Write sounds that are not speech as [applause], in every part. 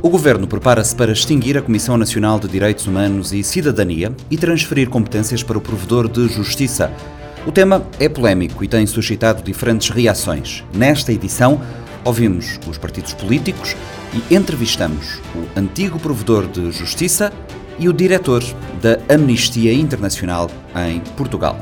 O governo prepara-se para extinguir a Comissão Nacional de Direitos Humanos e Cidadania e transferir competências para o provedor de justiça. O tema é polémico e tem suscitado diferentes reações. Nesta edição, ouvimos os partidos políticos e entrevistamos o antigo provedor de justiça e o diretor da Amnistia Internacional em Portugal.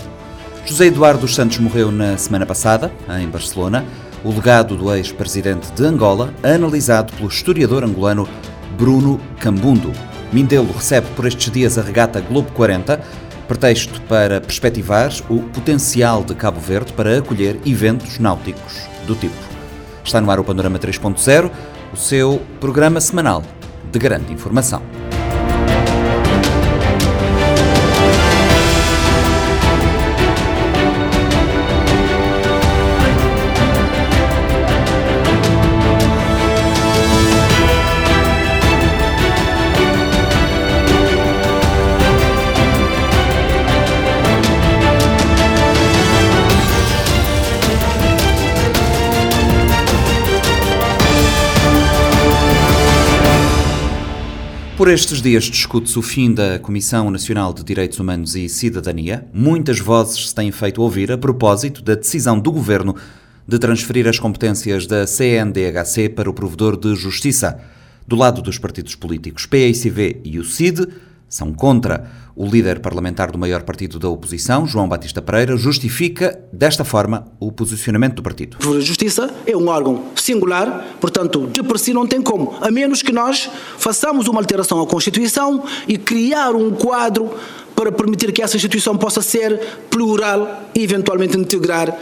José Eduardo dos Santos morreu na semana passada, em Barcelona o legado do ex-presidente de Angola, analisado pelo historiador angolano Bruno Cambundo. Mindelo recebe por estes dias a regata Globo 40, pretexto para perspectivar o potencial de Cabo Verde para acolher eventos náuticos do tipo. Está no ar o Panorama 3.0, o seu programa semanal de grande informação. Por estes dias discute-se o fim da Comissão Nacional de Direitos Humanos e Cidadania. Muitas vozes se têm feito ouvir a propósito da decisão do Governo de transferir as competências da CNDHC para o provedor de justiça. Do lado dos partidos políticos PAICV e o CID, são contra. O líder parlamentar do maior partido da oposição, João Batista Pereira, justifica desta forma o posicionamento do partido. A Justiça é um órgão singular, portanto, de per si não tem como, a menos que nós façamos uma alteração à Constituição e criar um quadro para permitir que essa instituição possa ser plural e eventualmente integrar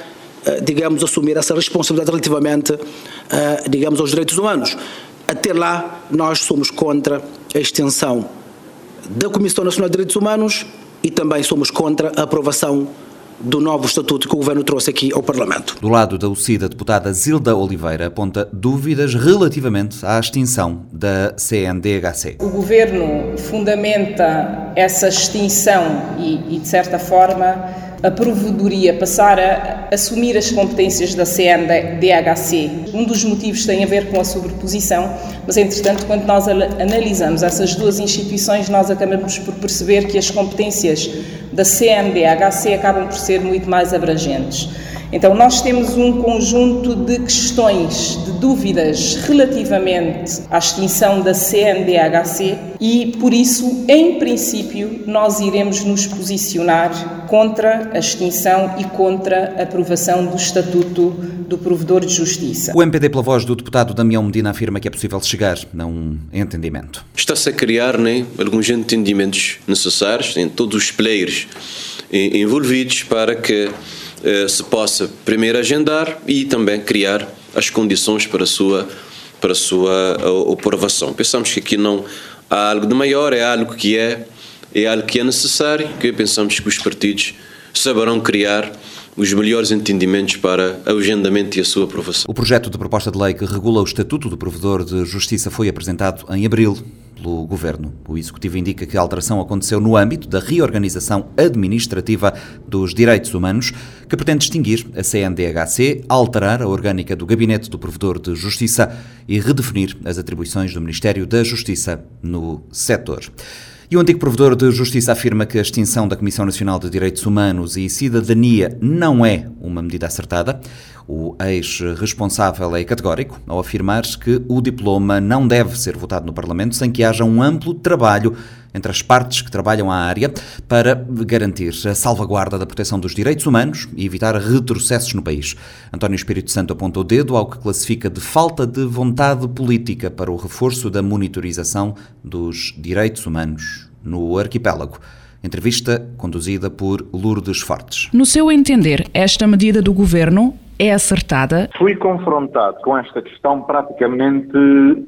eh, digamos, assumir essa responsabilidade relativamente, eh, digamos, aos direitos humanos. Até lá, nós somos contra a extensão da Comissão Nacional de Direitos Humanos e também somos contra a aprovação do novo estatuto que o Governo trouxe aqui ao Parlamento. Do lado da UCID, a deputada Zilda Oliveira aponta dúvidas relativamente à extinção da CNDHC. O Governo fundamenta essa extinção e, e de certa forma, a provedoria passar a assumir as competências da CNDHC. Um dos motivos tem a ver com a sobreposição, mas entretanto, quando nós analisamos essas duas instituições, nós acabamos por perceber que as competências da CNDHC acabam por ser muito mais abrangentes. Então, nós temos um conjunto de questões, de dúvidas relativamente à extinção da CNDHC e, por isso, em princípio, nós iremos nos posicionar contra a extinção e contra a aprovação do Estatuto do Provedor de Justiça. O MPD, pela voz do deputado Damião Medina, afirma que é possível chegar a um entendimento. Está-se a criar né, alguns entendimentos necessários em todos os players envolvidos para que eh, se possa primeiro agendar e também criar as condições para a sua, para a sua aprovação. Pensamos que aqui não há algo de maior, é algo que é, é algo que é necessário, que pensamos que os partidos saberão criar os melhores entendimentos para o agendamento e a sua aprovação. O projeto de proposta de lei que regula o Estatuto do Provedor de Justiça foi apresentado em abril pelo Governo. O Executivo indica que a alteração aconteceu no âmbito da reorganização administrativa dos direitos humanos, que pretende extinguir a CNDHC, alterar a orgânica do Gabinete do Provedor de Justiça e redefinir as atribuições do Ministério da Justiça no setor. E o antigo provedor de justiça afirma que a extinção da Comissão Nacional de Direitos Humanos e Cidadania não é uma medida acertada. O ex-responsável é categórico ao afirmar que o diploma não deve ser votado no Parlamento sem que haja um amplo trabalho entre as partes que trabalham à área para garantir a salvaguarda da proteção dos direitos humanos e evitar retrocessos no país. António Espírito Santo apontou o dedo ao que classifica de falta de vontade política para o reforço da monitorização dos direitos humanos no arquipélago. Entrevista conduzida por Lourdes Fortes. No seu entender, esta medida do governo é acertada? Fui confrontado com esta questão praticamente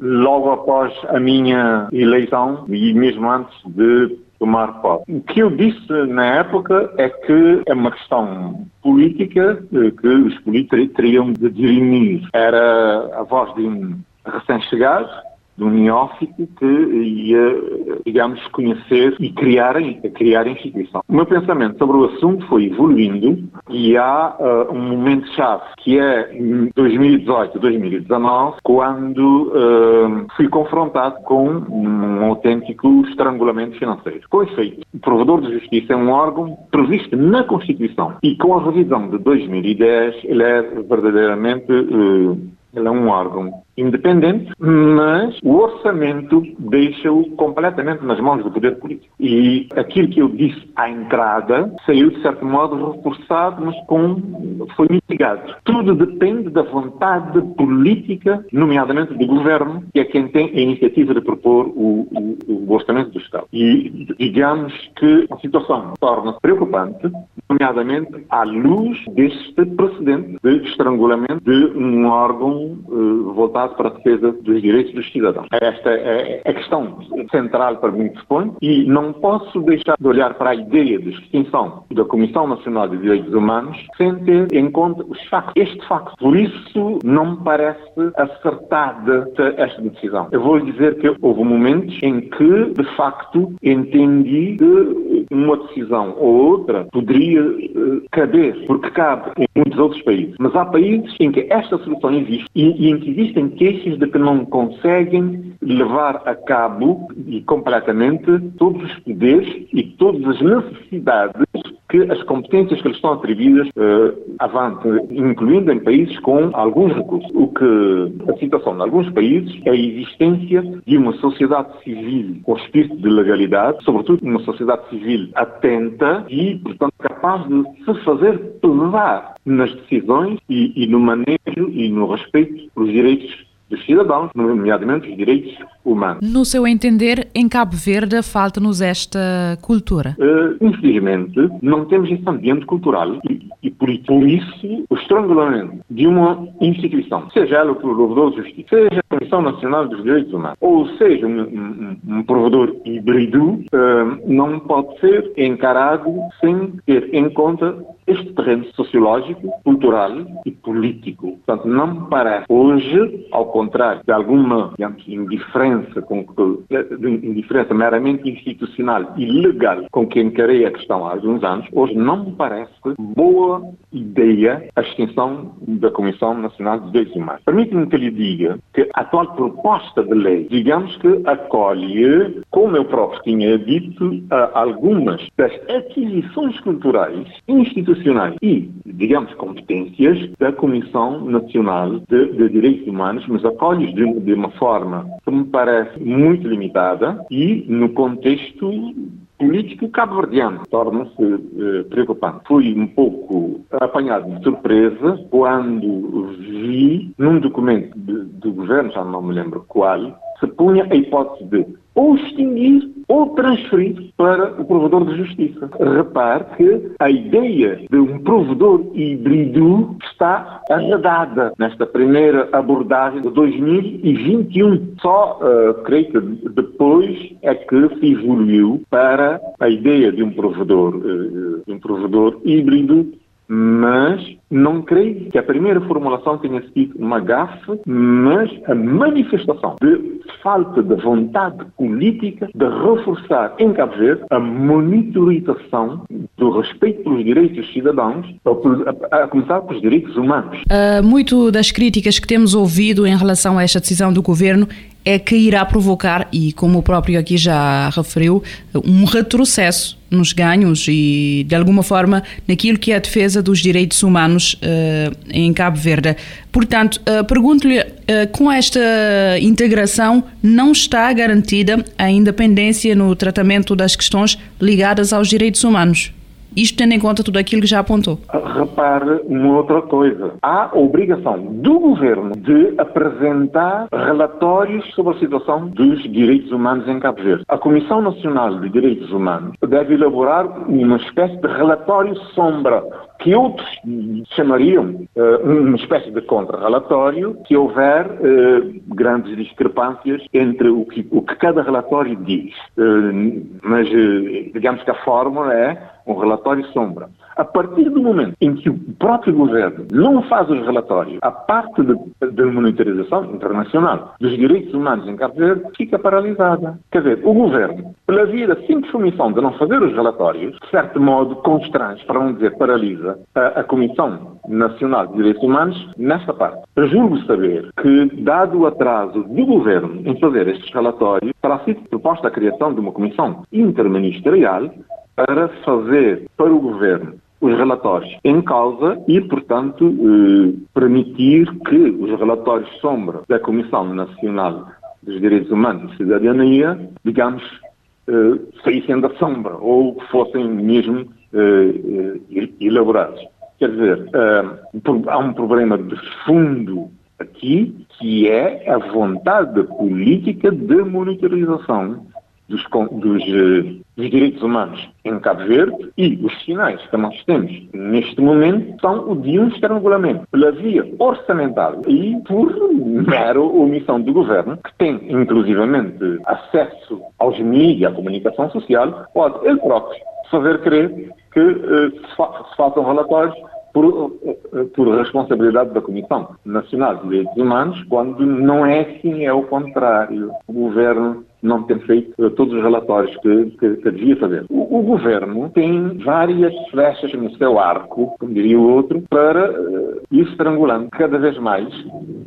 logo após a minha eleição e mesmo antes de tomar posse. O que eu disse na época é que é uma questão política que os políticos teriam de dirimir. Era a voz de um recém-chegado de um neófito que ia, digamos, conhecer e criar, criar a instituição. O meu pensamento sobre o assunto foi evoluindo e há uh, um momento-chave que é em 2018, 2019, quando uh, fui confrontado com um autêntico estrangulamento financeiro. Com efeito, o provedor de justiça é um órgão previsto na Constituição e com a revisão de 2010 ele é verdadeiramente uh, ele é um órgão independente, mas o orçamento deixa-o completamente nas mãos do poder político. E aquilo que eu disse à entrada saiu, de certo modo, reforçado, mas com, foi mitigado. Tudo depende da vontade política, nomeadamente do governo, que é quem tem a iniciativa de propor o, o, o orçamento do Estado. E digamos que a situação torna-se preocupante, nomeadamente à luz deste precedente de estrangulamento de um órgão uh, voltado para a defesa dos direitos dos cidadãos. Esta é a questão central para mim que se põe e não posso deixar de olhar para a ideia de extinção da Comissão Nacional de Direitos Humanos sem ter em conta os factos. Este facto. Por isso, não me parece acertada esta decisão. Eu vou dizer que houve momentos em que, de facto, entendi que uma decisão ou outra poderia uh, caber, porque cabe em muitos outros países. Mas há países em que esta solução existe e, e em que existem queixas de que não conseguem levar a cabo e completamente todos os poderes e todas as necessidades que as competências que lhes estão atribuídas uh, incluindo em países com alguns recursos. O que a situação em alguns países é a existência de uma sociedade civil com espírito de legalidade, sobretudo uma sociedade civil atenta e, portanto, capaz de se fazer pesar nas decisões e, e no manejo e no respeito pelos direitos dos cidadãos, nomeadamente os direitos humanos. No seu entender, em Cabo Verde falta-nos esta cultura? Uh, infelizmente, não temos esse ambiente cultural e, e por, por, isso o estrangulamento de uma instituição, seja ela o provedor de justiça, seja a Comissão Nacional dos Direitos Humanos, ou seja um, um, um provedor híbrido, uh, não pode ser encarado sem ter em conta este terreno sociológico, cultural e político. Portanto, não me parece hoje, ao contrário de alguma digamos, indiferença, com, de indiferença meramente institucional e legal com que encarei a questão há alguns anos, hoje não me parece boa ideia a extinção da Comissão Nacional de Direitos Humanos. Permite-me que lhe diga que a atual proposta de lei, digamos que acolhe, como eu próprio tinha dito, algumas das aquisições culturais institucionais e, digamos, competências da Comissão Nacional de, de Direitos Humanos, mas acolhe de, de uma forma que me parece muito limitada e no contexto político cabo-verdiano. Torna-se eh, preocupante. Fui um pouco apanhado de surpresa quando vi num documento do governo, já não me lembro qual, se punha a hipótese de ou extinguir ou transferir para o provedor de justiça. Repare que a ideia de um provedor híbrido está arredada nesta primeira abordagem de 2021. Só, uh, creio que depois é que se evoluiu para a ideia de um provedor, uh, de um provedor híbrido mas não creio que a primeira formulação tenha sido uma gafe, mas a manifestação de falta de vontade política de reforçar em Cabo Verde a monitorização do respeito pelos direitos dos cidadãos, a começar pelos direitos humanos. Uh, muito das críticas que temos ouvido em relação a esta decisão do governo é que irá provocar, e como o próprio aqui já referiu, um retrocesso nos ganhos e, de alguma forma, naquilo que é a defesa dos direitos humanos uh, em Cabo Verde. Portanto, uh, pergunto-lhe, uh, com esta integração, não está garantida a independência no tratamento das questões ligadas aos direitos humanos? Isto tendo em conta tudo aquilo que já apontou. Repare uma outra coisa. Há obrigação do governo de apresentar relatórios sobre a situação dos direitos humanos em Cabo Verde. A Comissão Nacional de Direitos Humanos deve elaborar uma espécie de relatório sombra que outros chamariam uh, uma espécie de contra-relatório se houver uh, grandes discrepâncias entre o que, o que cada relatório diz. Uh, mas digamos que a fórmula é um relatório sombra. A partir do momento em que o próprio governo não faz os relatórios, a parte da monitorização internacional dos direitos humanos em Cabo Verde fica paralisada. Quer dizer, o governo, pela via da simples comissão de não fazer os relatórios, de certo modo constrange, para não dizer paralisa, a, a Comissão Nacional de Direitos Humanos nesta parte. Julgo saber que, dado o atraso do governo em fazer estes relatórios, terá sido proposta a criação de uma comissão interministerial para fazer para o governo os relatórios em causa e, portanto, eh, permitir que os relatórios sombra da Comissão Nacional dos Direitos Humanos e Cidadania, digamos, eh, saíssem da sombra ou fossem mesmo eh, elaborados. Quer dizer, há um problema de fundo aqui, que é a vontade política de monitorização dos, dos, eh, dos, direitos humanos em Cabo Verde e os sinais que nós temos neste momento são o de um estrangulamento pela via orçamentária e por mera omissão do governo, que tem inclusivamente acesso aos mídias, à comunicação social, pode ele próprio fazer crer que uh, se, se façam relatórios por, eh, por, responsabilidade da Comissão Nacional de Direitos Humanos, quando não é assim, é o contrário. O governo não ter feito eh, todos os relatórios que, que, que devia fazer. O, o, governo tem várias flechas no seu arco, como diria o outro, para uh, ir estrangulando cada vez mais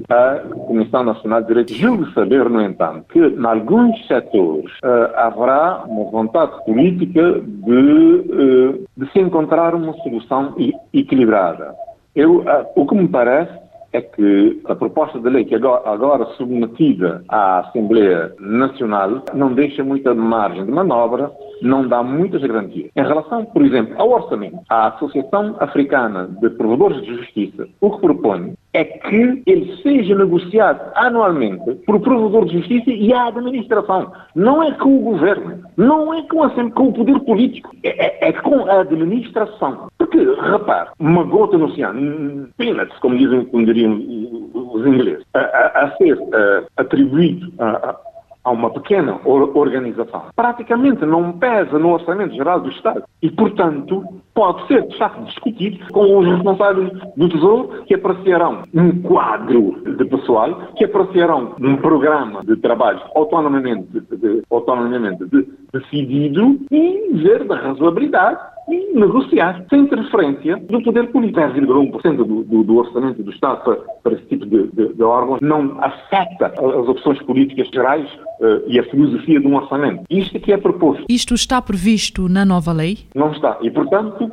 a Comissão Nacional de Direitos. Julgo saber, no entanto, que em alguns setores uh, haverá uma vontade política de, uh, de se encontrar uma solução equilibrada. Eu, o que me parece é que a proposta de lei que agora, agora submetida à Assembleia Nacional não deixa muita margem de manobra, não dá muitas garantias. Em relação, por exemplo, ao orçamento, a Associação Africana de Provedores de Justiça, o que propõe é que ele seja negociado anualmente por provedor de justiça e a administração. Não é com o governo, não é com, a, com o poder político, é, é, é, com a administração. Porque, repare, uma gota no oceano, peanuts, como dizem, como diriam os ingleses, a, a, a ser a, atribuído a, a uma pequena organização, praticamente não pesa no Orçamento Geral do Estado. E, portanto, pode ser, de facto, discutido com os responsáveis do Tesouro que apreciarão um quadro de pessoal, que apreciarão um programa de trabalho autonomamente, de, autonomamente de, decidido e ver da razoabilidade e negociar sem interferência do poder político. 0,1% do, do, do, orçamento do Estado para, para esse tipo de, de, de, órgãos não afeta as opções políticas gerais uh, e a filosofia de um orçamento. Isto é que é proposto. Isto está previsto na nova lei? Não está. E, portanto,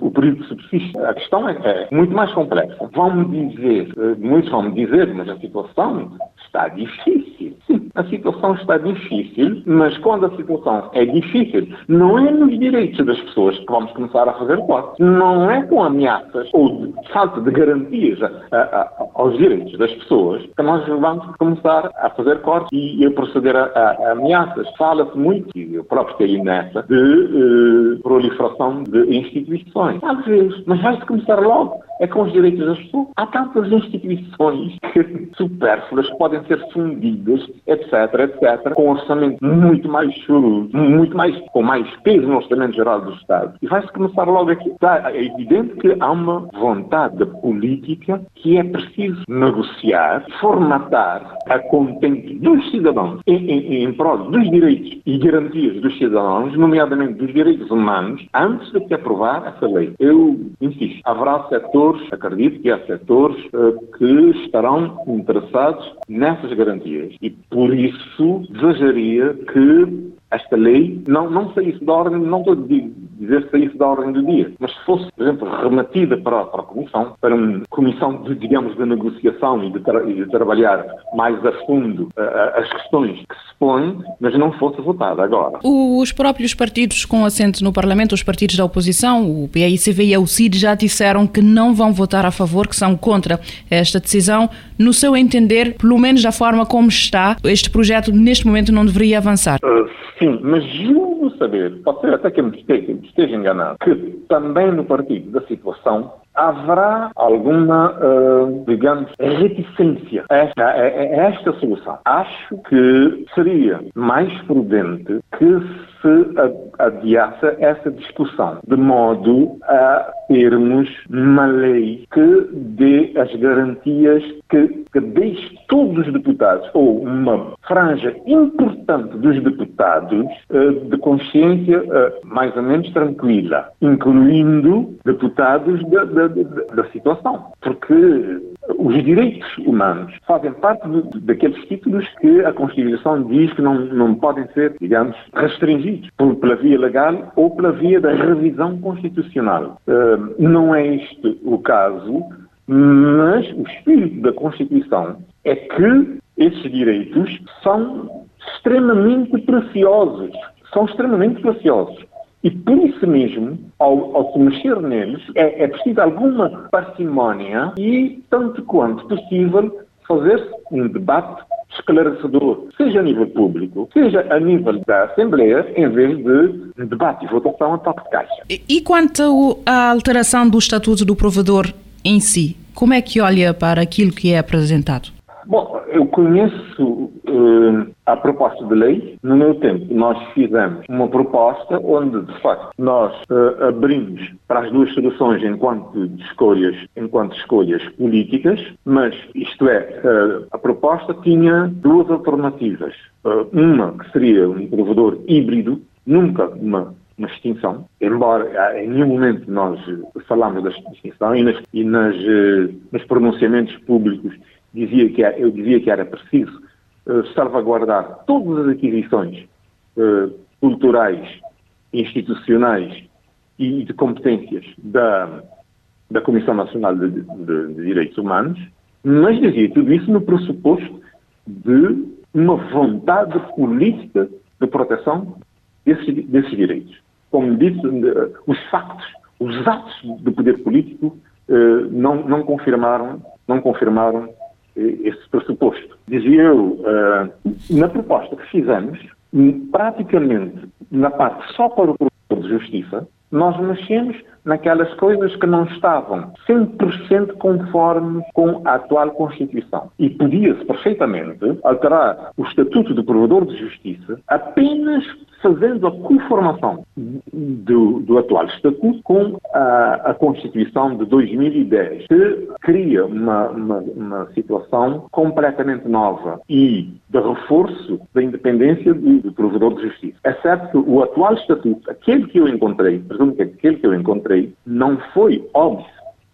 o período subsiste. A questão é, é muito mais complexa. Vão-me dizer, uh, muitos vão-me dizer, mas a situação está difícil. Sim, a situação está difícil, mas quando a situação é difícil, não é nos direitos das pessoas que vamos começar a fazer cortes. Não é com ameaças ou falta de garantias a, a, a, aos direitos das pessoas que nós vamos começar a fazer cortes e a proceder a, ameaças. Fala-se muito, e eu próprio caí nessa, de uh, proliferação de instituições. Às vezes, mas vai-se começar logo. É com os direitos das pessoas. Há tantas instituições [laughs] supérfluas que podem ser fundidas, etc, etc, com um orçamento muito mais choroso, muito mais, com mais peso no orçamento geral do Estado. E vai-se começar logo aqui. Tá, é evidente que há uma vontade política que é preciso negociar, formatar a contente dos cidadãos em, em, em prol dos direitos e garantias dos cidadãos, nomeadamente dos direitos humanos, antes de se aprovar essa lei. Eu insisto, haverá setores, acredito que há setores uh, que estarão interessados nessas garantias. E por isso desejaria que esta lei não, não saísse da ordem, não estou a dizer saísse da ordem do dia, mas se fosse, por exemplo, remetida para, para a Comissão, para uma comissão de, digamos, de negociação e de, tra e de trabalhar mais a fundo uh, as questões que se põem, mas não fosse votada agora. Os próprios partidos com assento no Parlamento, os partidos da oposição, o PAICV e a UCID, já disseram que não vão votar a favor, que são contra esta decisão. No seu entender, pelo menos da forma como está, este projeto neste momento não deveria avançar? Uh, Sim, mas julgo saber, pode ser até que me esteja, me esteja enganado, que também no partido da situação haverá alguma, uh, digamos, reticência a esta, a, a esta solução. Acho que seria mais prudente que se adiasse essa discussão, de modo a termos uma lei que dê as garantias que, que deixe todos os deputados, ou uma franja importante dos deputados, uh, de consciência uh, mais ou menos tranquila, incluindo deputados da, da, da situação. Porque os direitos humanos fazem parte de, daqueles títulos que a Constituição diz que não, não podem ser, digamos, restringidos por, pela via legal ou pela via da revisão constitucional. Uh, não é este o caso, mas o espírito da Constituição é que esses direitos são extremamente preciosos. São extremamente preciosos. E por isso mesmo, ao, ao se mexer neles, é, é preciso alguma parcimónia e, tanto quanto possível, fazer um debate esclarecedor, seja a nível público, seja a nível da Assembleia, em vez de debate e votação a toque de caixa. E, e quanto à alteração do Estatuto do Provedor em si, como é que olha para aquilo que é apresentado? Bom, eu conheço uh, a proposta de lei. No meu tempo, nós fizemos uma proposta onde, de facto, nós uh, abrimos para as duas soluções enquanto escolhas, enquanto escolhas políticas, mas isto é, uh, a proposta tinha duas alternativas. uma que seria um provedor híbrido, nunca uma uma extinção, embora em nenhum momento nós falámos da extinção e, nas, e nas, nos pronunciamentos públicos dizia que era, eu dizia que era preciso uh, salvaguardar todas as aquisições uh, culturais, institucionais e de competências da, da Comissão Nacional de, de, de Direitos Humanos, mas dizia tudo isso no pressuposto de uma vontade política de proteção desses, desses direitos. Como disse, os factos, os atos do poder político não, não confirmaram, não confirmaram esse pressuposto. Dizia eu, uh, na proposta que fizemos, praticamente na parte só para o Provedor de Justiça, nós mexemos naquelas coisas que não estavam 100% conformes com a atual Constituição. E podia-se perfeitamente alterar o Estatuto do Provedor de Justiça apenas fazendo a conformação do, do atual Estatuto com a, a, Constituição de 2010, que cria uma, uma, uma, situação completamente nova e de reforço da independência do, do Provedor de Justiça. É certo que o atual Estatuto, aquele que eu encontrei, presumo que aquele que eu encontrei, não foi óbvio,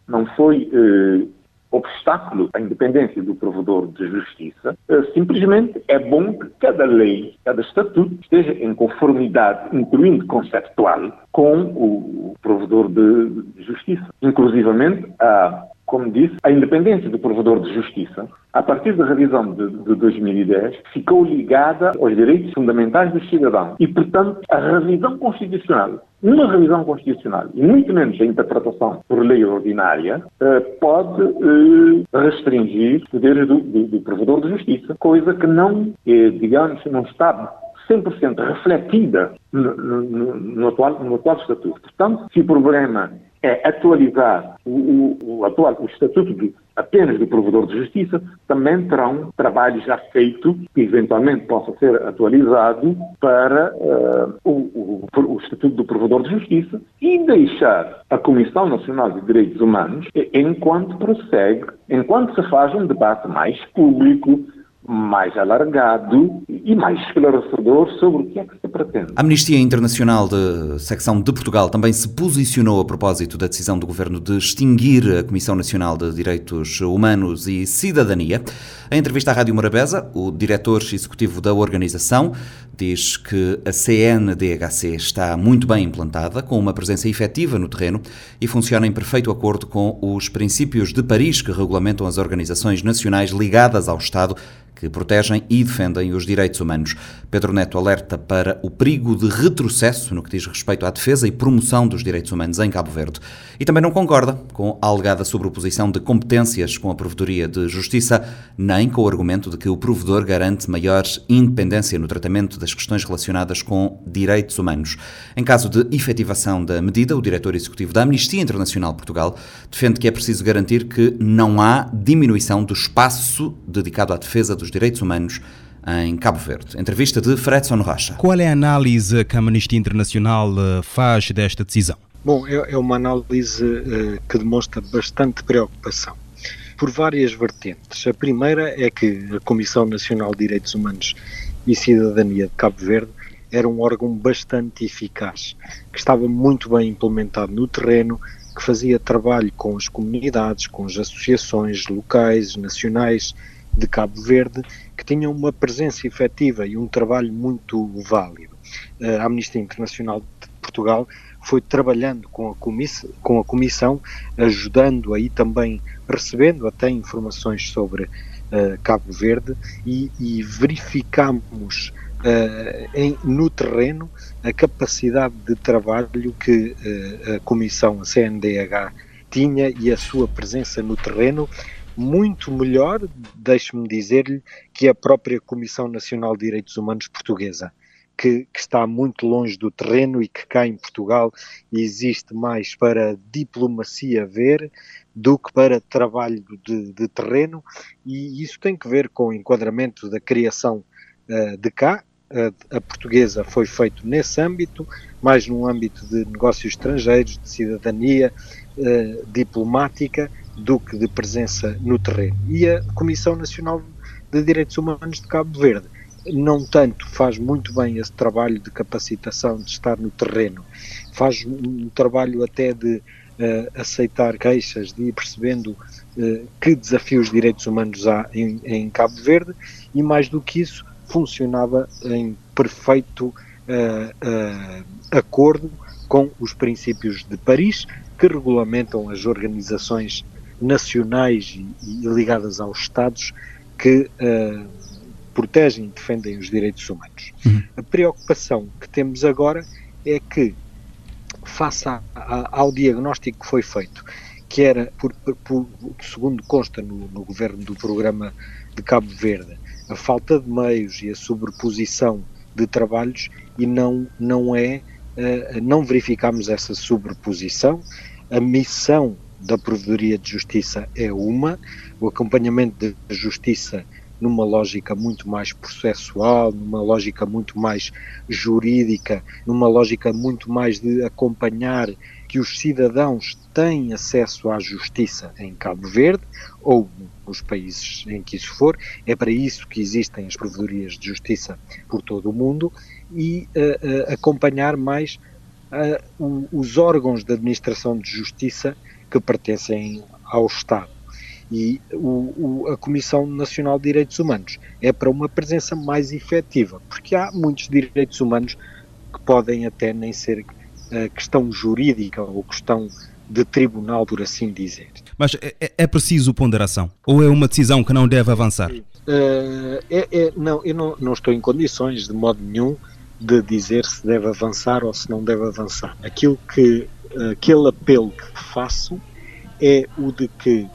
não foi eh, obstáculo à independência do provedor de justiça, eh, simplesmente é bom que cada lei, cada estatuto esteja em conformidade, incluindo conceptual, com o provedor de justiça. Inclusivamente, a como disse, a independência do provedor de justiça, a partir da revisão de, de 2010, ficou ligada aos direitos fundamentais dos cidadãos. E, portanto, a revisão constitucional, uma revisão constitucional, e muito menos a interpretação por lei ordinária, eh, pode eh, restringir os poderes do, do, do provedor de justiça, coisa que não, eh, digamos, não está 100% refletida no, no, no, atual, no atual estatuto. Portanto, se o problema é atualizar o, o, o atual o estatuto de, apenas do provedor de justiça, também terá um trabalho já feito que eventualmente possa ser atualizado para uh, o, o, estatuto do provedor de justiça e deixar a Comissão Nacional de Direitos Humanos enquanto prossegue, enquanto se faz um debate mais público, mais alargado e mais esclarecedor sobre o que é que se pretende. A Amnistia Internacional de Secção de Portugal também se posicionou a propósito da decisão do Governo de extinguir a Comissão Nacional de Direitos Humanos e Cidadania. Em entrevista à Rádio Morabeza, o diretor executivo da organização diz que a CNDHC está muito bem implantada, com uma presença efetiva no terreno e funciona em perfeito acordo com os princípios de Paris que regulamentam as organizações nacionais ligadas ao Estado que protegem e defendem os direitos humanos. Pedro Neto alerta para o perigo de retrocesso no que diz respeito à defesa e promoção dos direitos humanos em Cabo Verde. E também não concorda com a alegada sobreposição de competências com a Provedoria de Justiça, nem com o argumento de que o provedor garante maior independência no tratamento das questões relacionadas com direitos humanos. Em caso de efetivação da medida, o diretor executivo da Amnistia Internacional Portugal defende que é preciso garantir que não há diminuição do espaço dedicado à defesa dos direitos humanos em Cabo Verde. Entrevista de Fredson Rocha. Qual é a análise que a Amnistia Internacional eh, faz desta decisão? Bom, é, é uma análise uh, que demonstra bastante preocupação por várias vertentes. A primeira é que a Comissão Nacional de Direitos Humanos e Cidadania de Cabo Verde era um órgão bastante eficaz, que estava muito bem implementado no terreno, que fazia trabalho com as comunidades, com as associações locais, nacionais de Cabo Verde, que tinham uma presença efetiva e um trabalho muito válido. A Amnistia Internacional de Portugal foi trabalhando com a, comissão, com a comissão, ajudando aí também, recebendo até informações sobre uh, Cabo Verde e, e verificamos uh, em, no terreno a capacidade de trabalho que uh, a comissão, a CNDH, tinha e a sua presença no terreno muito melhor, deixe-me dizer-lhe, que a própria Comissão Nacional de Direitos Humanos Portuguesa, que, que, está muito longe do terreno e que cá em Portugal existe mais para diplomacia ver do que para trabalho de, de terreno, e isso tem que ver com o enquadramento da criação uh, de cá. A portuguesa foi feito nesse âmbito, mais num âmbito de negócios estrangeiros, de cidadania uh, diplomática, do que de presença no terreno. E a Comissão Nacional de Direitos Humanos de Cabo Verde não tanto faz muito bem esse trabalho de capacitação de estar no terreno, faz um trabalho até de uh, aceitar queixas, de ir percebendo uh, que desafios de direitos humanos há em, em, Cabo Verde e mais do que isso funcionava em perfeito uh, acordo com os princípios de Paris que regulamentam as organizações nacionais e, e ligadas aos Estados que uh, protegem e defendem os direitos humanos. Uhum. A preocupação que temos agora é que, face a, a, ao diagnóstico que foi feito, que era, por, por, segundo consta no, no governo do programa de Cabo Verde, a falta de meios e a sobreposição de trabalhos e não, não é, uh, não verificamos essa sobreposição. A missão da Provedoria de Justiça é uma, o acompanhamento de justiça numa lógica muito mais processual, numa lógica muito mais jurídica, numa lógica muito mais de acompanhar que os cidadãos têm acesso à justiça em Cabo Verde ou nos países em que isso for. É para isso que existem as provedorias de justiça por todo o mundo e uh, uh, acompanhar mais uh, os órgãos de administração de justiça que pertencem ao Estado. E o, o, a Comissão Nacional de Direitos Humanos é para uma presença mais efetiva, porque há muitos direitos humanos que podem até nem ser uh, questão jurídica ou questão de tribunal, por assim dizer. Mas é, é preciso ponderação? Ou é uma decisão que não deve avançar? Uh, é, é, não, eu não, não estou em condições, de modo nenhum, de dizer se deve avançar ou se não deve avançar. Aquilo que aquele apelo que faço é o de que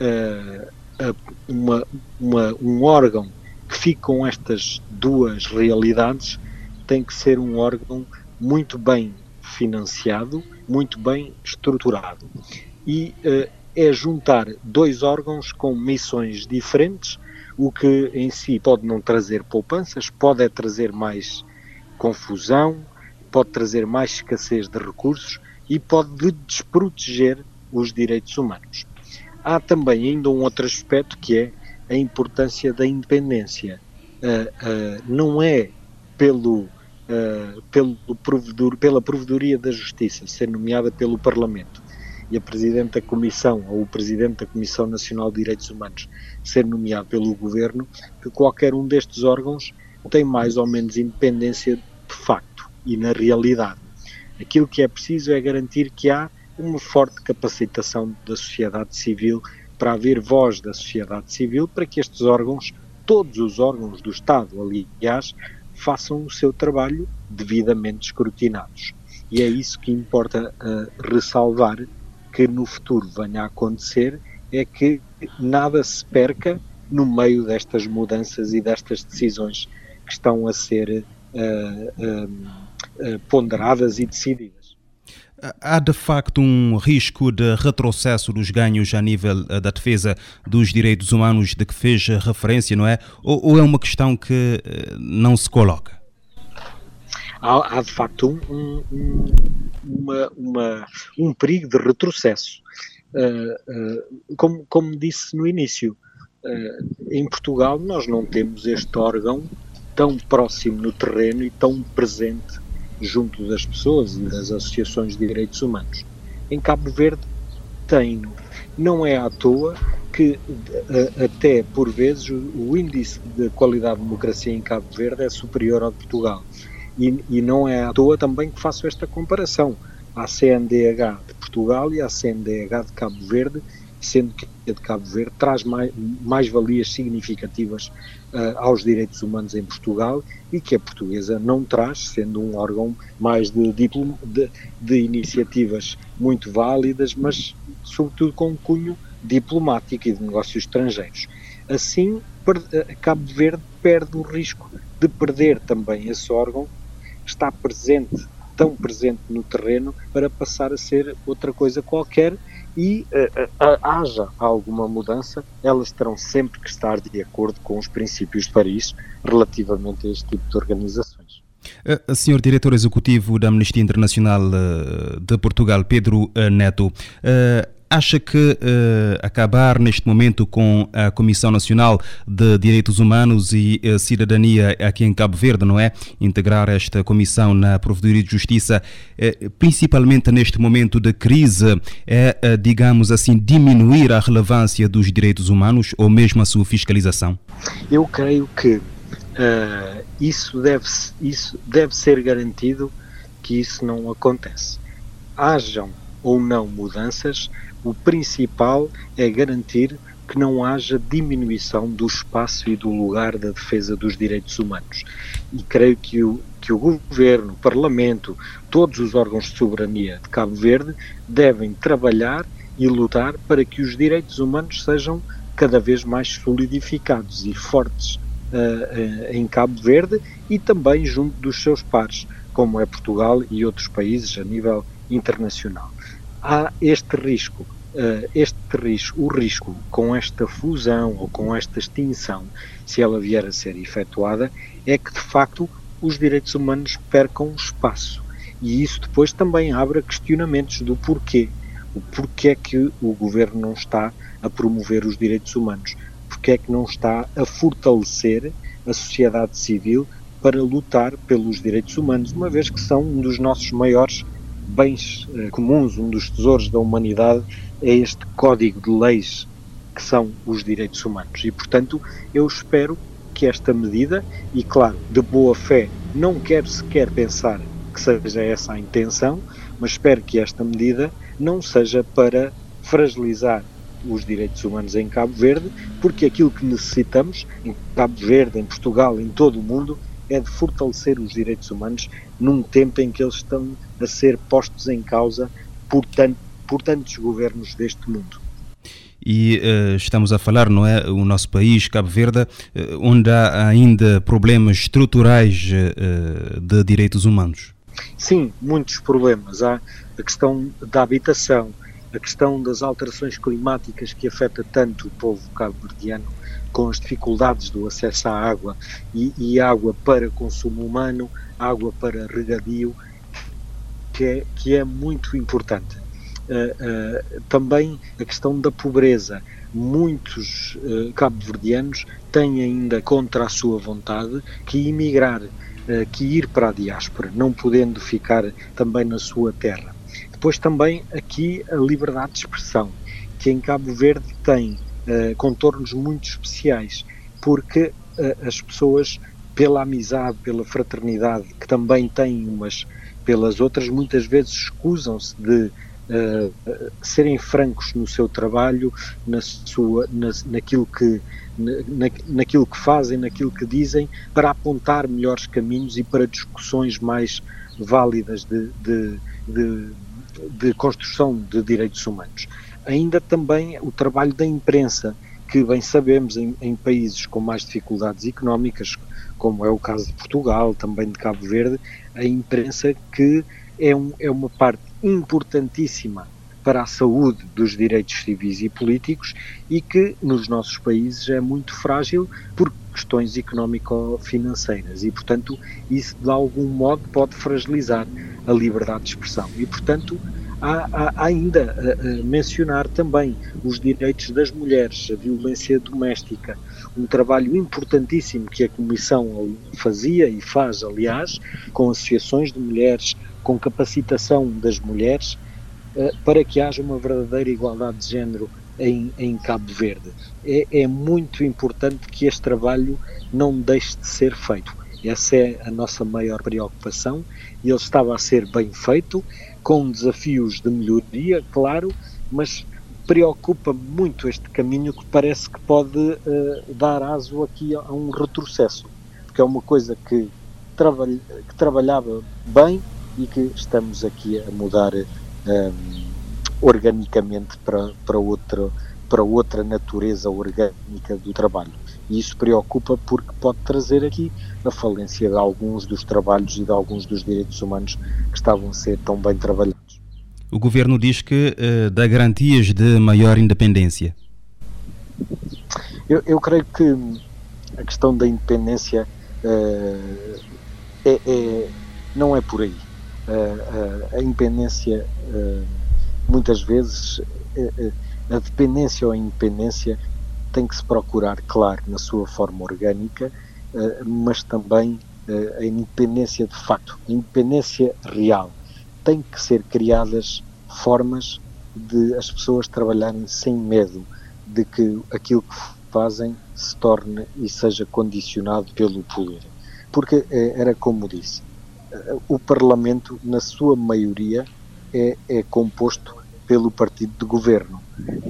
uh, uma, uma, um órgão que fique com estas duas realidades tem que ser um órgão muito bem financiado, muito bem estruturado. E uh, é juntar dois órgãos com missões diferentes, o que em si pode não trazer poupanças, pode é trazer mais confusão, pode trazer mais escassez de recursos e pode desproteger os direitos humanos. Há também ainda um outro aspecto que é a importância da independência. Uh, uh, não é pelo, uh, pelo provedor, pela Provedoria da Justiça ser nomeada pelo Parlamento e a Presidente da Comissão ou o Presidente da Comissão Nacional de Direitos Humanos ser nomeado pelo Governo que qualquer um destes órgãos tem mais ou menos independência de facto e na realidade. Aquilo que é preciso é garantir que há uma forte capacitação da sociedade civil para haver voz da sociedade civil para que estes órgãos todos os órgãos do Estado, aliás, façam o seu trabalho devidamente escrutinados. E é isso que importa uh, ressalvar que no futuro venha a acontecer, é que nada se perca no meio destas mudanças e destas decisões que estão a ser uh, uh, ponderadas e decididas. Há de facto um risco de retrocesso dos ganhos a nível da defesa dos direitos humanos de que fez referência, não é? Ou, ou é uma questão que não se coloca? Há, há de facto um, um, uma, uma, um perigo de retrocesso. Uh, uh, como, como disse no início, uh, em Portugal nós não temos este órgão tão próximo no terreno e tão presente junto das pessoas e das associações de direitos humanos. Em Cabo Verde tem. Não é à toa que até por vezes o índice de qualidade de democracia em Cabo Verde é superior ao de Portugal. E, e não é à toa também que faço esta comparação à CNDH de Portugal e à CNDH de Cabo Verde, sendo que a de Cabo Verde traz mais, mais valias significativas uh, aos direitos humanos em Portugal e que a portuguesa não traz, sendo um órgão mais de, de, de iniciativas muito válidas, mas sobretudo com cunho diplomático e de negócios estrangeiros. Assim, eh, Cabo Verde perde o risco de perder também esse órgão, está presente, tão presente no terreno, para passar a ser outra coisa qualquer e uh, uh, haja alguma mudança, elas terão sempre que estar de acordo com os princípios de Paris relativamente a este tipo de organizações. Uh, senhor Diretor Executivo da Amnistia Internacional de Portugal, Pedro Neto, Acha que uh, acabar neste momento com a Comissão Nacional de Direitos Humanos e uh, Cidadania aqui em Cabo Verde, não é? Integrar esta comissão na Provedoria de Justiça, uh, principalmente neste momento de crise, é, digamos assim, diminuir a relevância dos direitos humanos ou mesmo a sua fiscalização? Eu creio que isso, deve, isso deve ser garantido que isso não acontece. Hajam ou não mudanças, o principal é garantir que não haja diminuição do espaço e do lugar da defesa dos direitos humanos. E creio que o, que o Governo, o Parlamento, todos os órgãos de soberania de Cabo Verde devem trabalhar e lutar para que os direitos humanos sejam cada vez mais solidificados e fortes uh, uh, em Cabo Verde e também junto dos seus pares, como é Portugal e outros países a nível internacional há este risco, este risco, o risco com esta fusão ou com esta extinção, se ela vier a ser efetuada, é que de facto os direitos humanos percam espaço. E isso depois também abre questionamentos do porquê. O porquê é que o governo não está a promover os direitos humanos? Porquê é que não está a fortalecer a sociedade civil para lutar pelos direitos humanos, uma vez que são um dos nossos maiores bens eh, comuns, um dos tesouros da humanidade, é este código de leis que são os direitos humanos. E, portanto, eu espero que esta medida, e claro, de boa fé, não quero sequer pensar que seja essa a intenção, mas espero que esta medida não seja para fragilizar os direitos humanos em Cabo Verde, porque aquilo que necessitamos em Cabo Verde, em Portugal, em todo o mundo, é de fortalecer os direitos humanos num tempo em que eles estão a ser postos em causa por, tanto, por tantos governos deste mundo. E uh, estamos a falar, não é, o nosso país, Cabo Verde, uh, onde há ainda problemas estruturais uh, de direitos humanos. Sim, muitos problemas. Há a questão da habitação, a questão das alterações climáticas que afeta tanto o povo cabo-verdiano, com as dificuldades do acesso à água e, e água para consumo humano, água para regadio, que é, que é muito importante. Uh, uh, também a questão da pobreza. Muitos uh, cabo-verdianos têm ainda contra a sua vontade que emigrar, que ir para a diáspora, não podendo ficar também na sua terra. Depois também aqui a liberdade de expressão, que em Cabo Verde tem contornos muito especiais, porque as pessoas, pela amizade, pela fraternidade, que também têm umas pelas outras, muitas vezes escusam-se de uh, serem francos no seu trabalho, na sua, na, naquilo que na, naquilo que fazem, naquilo que dizem, para apontar melhores caminhos e para discussões mais válidas de, de, de, de construção de direitos humanos. Ainda também o trabalho da imprensa, que bem sabemos em, em países com mais dificuldades económicas, como é o caso de Portugal, também de Cabo Verde, a imprensa que é, um, é uma parte importantíssima para a saúde dos direitos civis e políticos e que nos nossos países é muito frágil por questões económico-financeiras e, portanto, isso de algum modo pode fragilizar a liberdade de expressão. E, portanto, há, há ainda a, mencionar também os direitos das mulheres, a violência doméstica, um trabalho importantíssimo que a Comissão fazia e faz, aliás, com associações de mulheres, com capacitação das mulheres, eh, para que haja uma verdadeira igualdade de género em, em Cabo Verde. É, é, muito importante que este trabalho não deixe de ser feito. Essa é a nossa maior preocupação ele estava a ser bem feito, com desafios de melhoria, claro, mas preocupa muito este caminho que parece que pode uh, dar aso aqui a, um retrocesso, porque é uma coisa que, que trabalhava bem e que estamos aqui a mudar um, organicamente para, para, outra, para outra natureza orgânica do trabalho. E isso preocupa porque pode trazer aqui a falência de alguns dos trabalhos e de alguns dos direitos humanos que estavam a ser tão bem trabalhados. O governo diz que uh, dá garantias de maior independência. Eu, eu creio que a questão da independência uh, é, é, não é por aí a, a independência, muitas vezes, a dependência ou a independência tem que se procurar, claro, na sua forma orgânica, mas também a independência de facto, a independência real. Tem que ser criadas formas de as pessoas trabalharem sem medo de que aquilo que fazem se torne e seja condicionado pelo poder. Porque era como disse, o Parlamento, na sua maioria, é, é composto pelo partido de governo,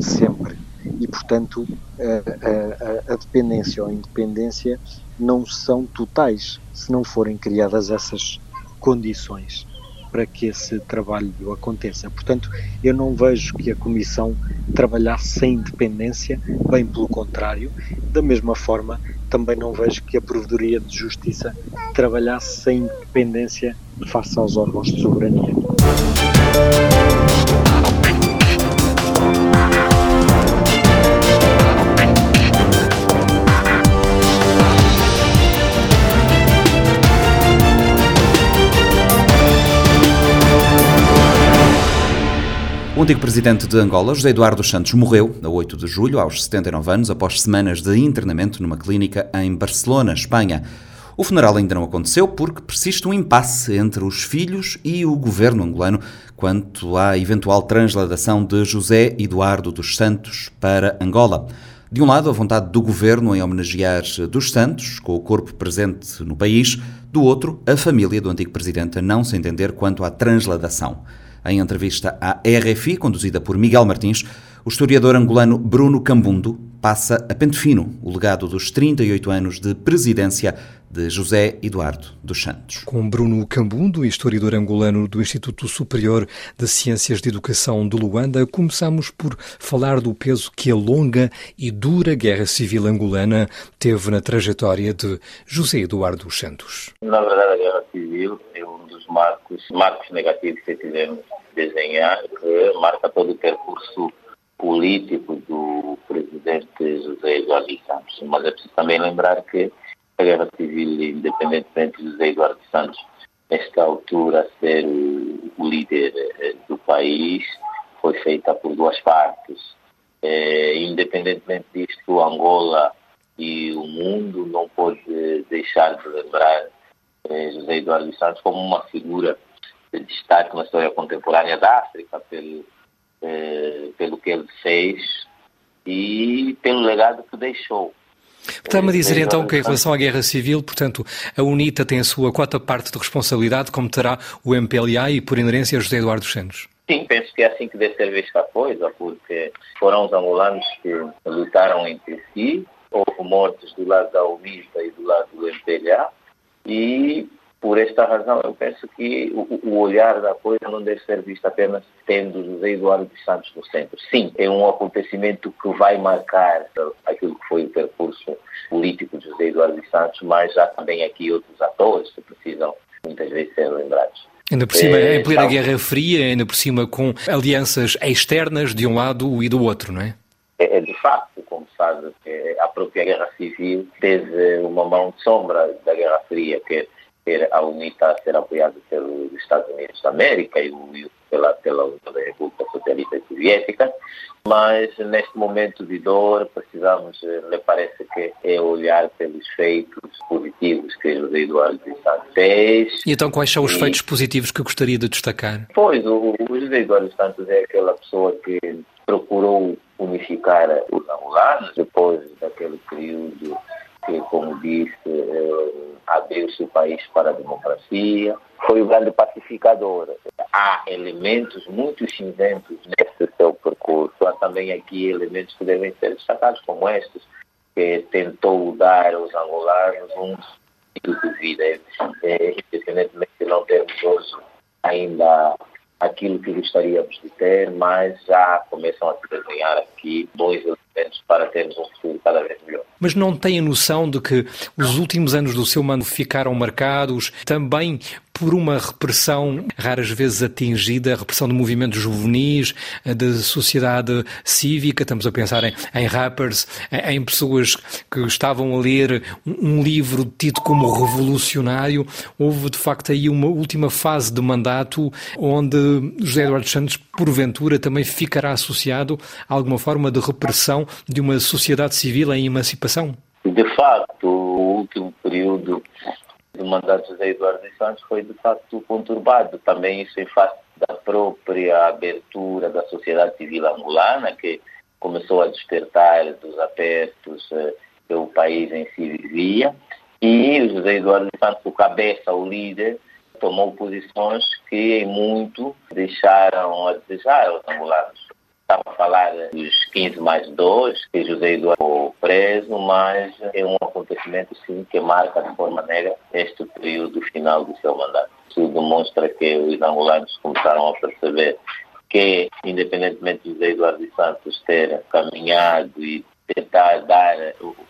sempre. E, portanto, a, a, a, dependência ou a independência não são totais se não forem criadas essas condições para que esse trabalho aconteça. Portanto, eu não vejo que a Comissão trabalhasse sem independência, bem pelo contrário. Da mesma forma, também não vejo que a Provedoria de Justiça trabalhasse sem independência face aos órgãos de soberania. O antigo presidente de Angola, José Eduardo Santos, morreu a 8 de julho, aos 79 anos, após semanas de internamento numa clínica em Barcelona, Espanha. O funeral ainda não aconteceu porque persiste um impasse entre os filhos e o governo angolano quanto à eventual transladação de José Eduardo dos Santos para Angola. De um lado, a vontade do governo em homenagear dos Santos, com o corpo presente no país, do outro, a família do antigo presidente a não se entender quanto à transladação. Em entrevista à RFI, conduzida por Miguel Martins, o historiador angolano Bruno Cambundo passa a pente fino o legado dos 38 anos de presidência de José Eduardo dos Santos. Com Bruno Cambundo, historiador angolano do Instituto Superior de Ciências de Educação de Luanda, começamos por falar do peso que a longa e dura Guerra Civil angolana teve na trajetória de José Eduardo dos Santos. Na verdade, a Guerra Civil é um marcos, marcos negativos que tivemos desenhar, que marca todo o percurso político do presidente José Eduardo Santos. Mas é preciso também lembrar que a guerra civil, independentemente de José Eduardo Santos, nesta altura, ser o, líder eh, do país, foi feita por duas partes. É, independentemente disto, Angola e o mundo não pode deixar de lembrar José Eduardo Santos como uma figura de destaque na história contemporânea da África, pelo, é, pelo que ele fez e pelo legado que deixou. Está-me a dizer então que em relação à guerra civil, portanto, a UNITA tem a sua quota parte de responsabilidade, como terá o MPLA e, por inerência, José Eduardo Santos? Sim, penso que é assim que deve ser vista a coisa, porque foram os angolanos que lutaram entre si, houve mortes do lado da UNITA e do lado do MPLA, e por esta razão, eu penso que o, o, olhar da coisa não deve ser visto apenas tendo José Eduardo dos Santos no centro. Sim, é um acontecimento que vai marcar aquilo que foi o percurso político de José Eduardo dos Santos, mas há também aqui outros atores que precisam muitas vezes ser lembrados. Ainda por cima, é, em plena Guerra Fria, ainda por cima com alianças externas de um lado e do outro, não é? De facto, como sabe, a própria Guerra Civil teve uma mão de sombra da Guerra Fria, que ser a UNITA a ser apoiada pelos Estados Unidos da América e, pela, pela da República Socialista Soviética, mas neste momento de dor precisamos, eh, me parece que é olhar pelos feitos positivos que José Eduardo dos Santos fez. E então quais são os e, feitos positivos que gostaria de destacar? Pois, o, o José Eduardo Santos é aquela pessoa que procurou unificar os angolanos depois daquele período que, como disse, eh, abriu-se o país para a democracia, foi o grande pacificador. Há elementos muito cinzentos nesse seu percurso, há também aqui elementos que devem ser destacados, como estes, que tentou dar aos angolanos um estilo de vida, é, independentemente de não termos hoje ainda aquilo que gostaríamos de ter, mas já começam a se desenhar aqui bons para termos um futuro cada vez melhor. Mas não tem a noção de que os últimos anos do seu mando ficaram marcados também por uma repressão raras vezes atingida, a repressão de movimentos juvenis, da sociedade cívica, estamos a pensar em, em rappers, em, em, pessoas que estavam a ler um, um livro tido como revolucionário. Houve de facto aí uma última fase de mandato onde José Eduardo Santos, porventura, também ficará associado a alguma forma de repressão de uma sociedade civil em emancipação? De facto, o último período do mandato de José Eduardo Santos foi de facto conturbado. Também isso em face da própria abertura da sociedade civil angolana, que começou a despertar dos apertos eh, que o país em si vivia. E o José Eduardo Santos, o cabeça, o líder, tomou posições que em muito deixaram a desejar aos angolanos estava a falar dos 15 mais 2, que José Eduardo foi preso, mas é um acontecimento sim que marca de forma negra este período final do seu mandato. Isso demonstra que os angolanos começaram a perceber que, independentemente de José Eduardo Santos ter caminhado e tentar dar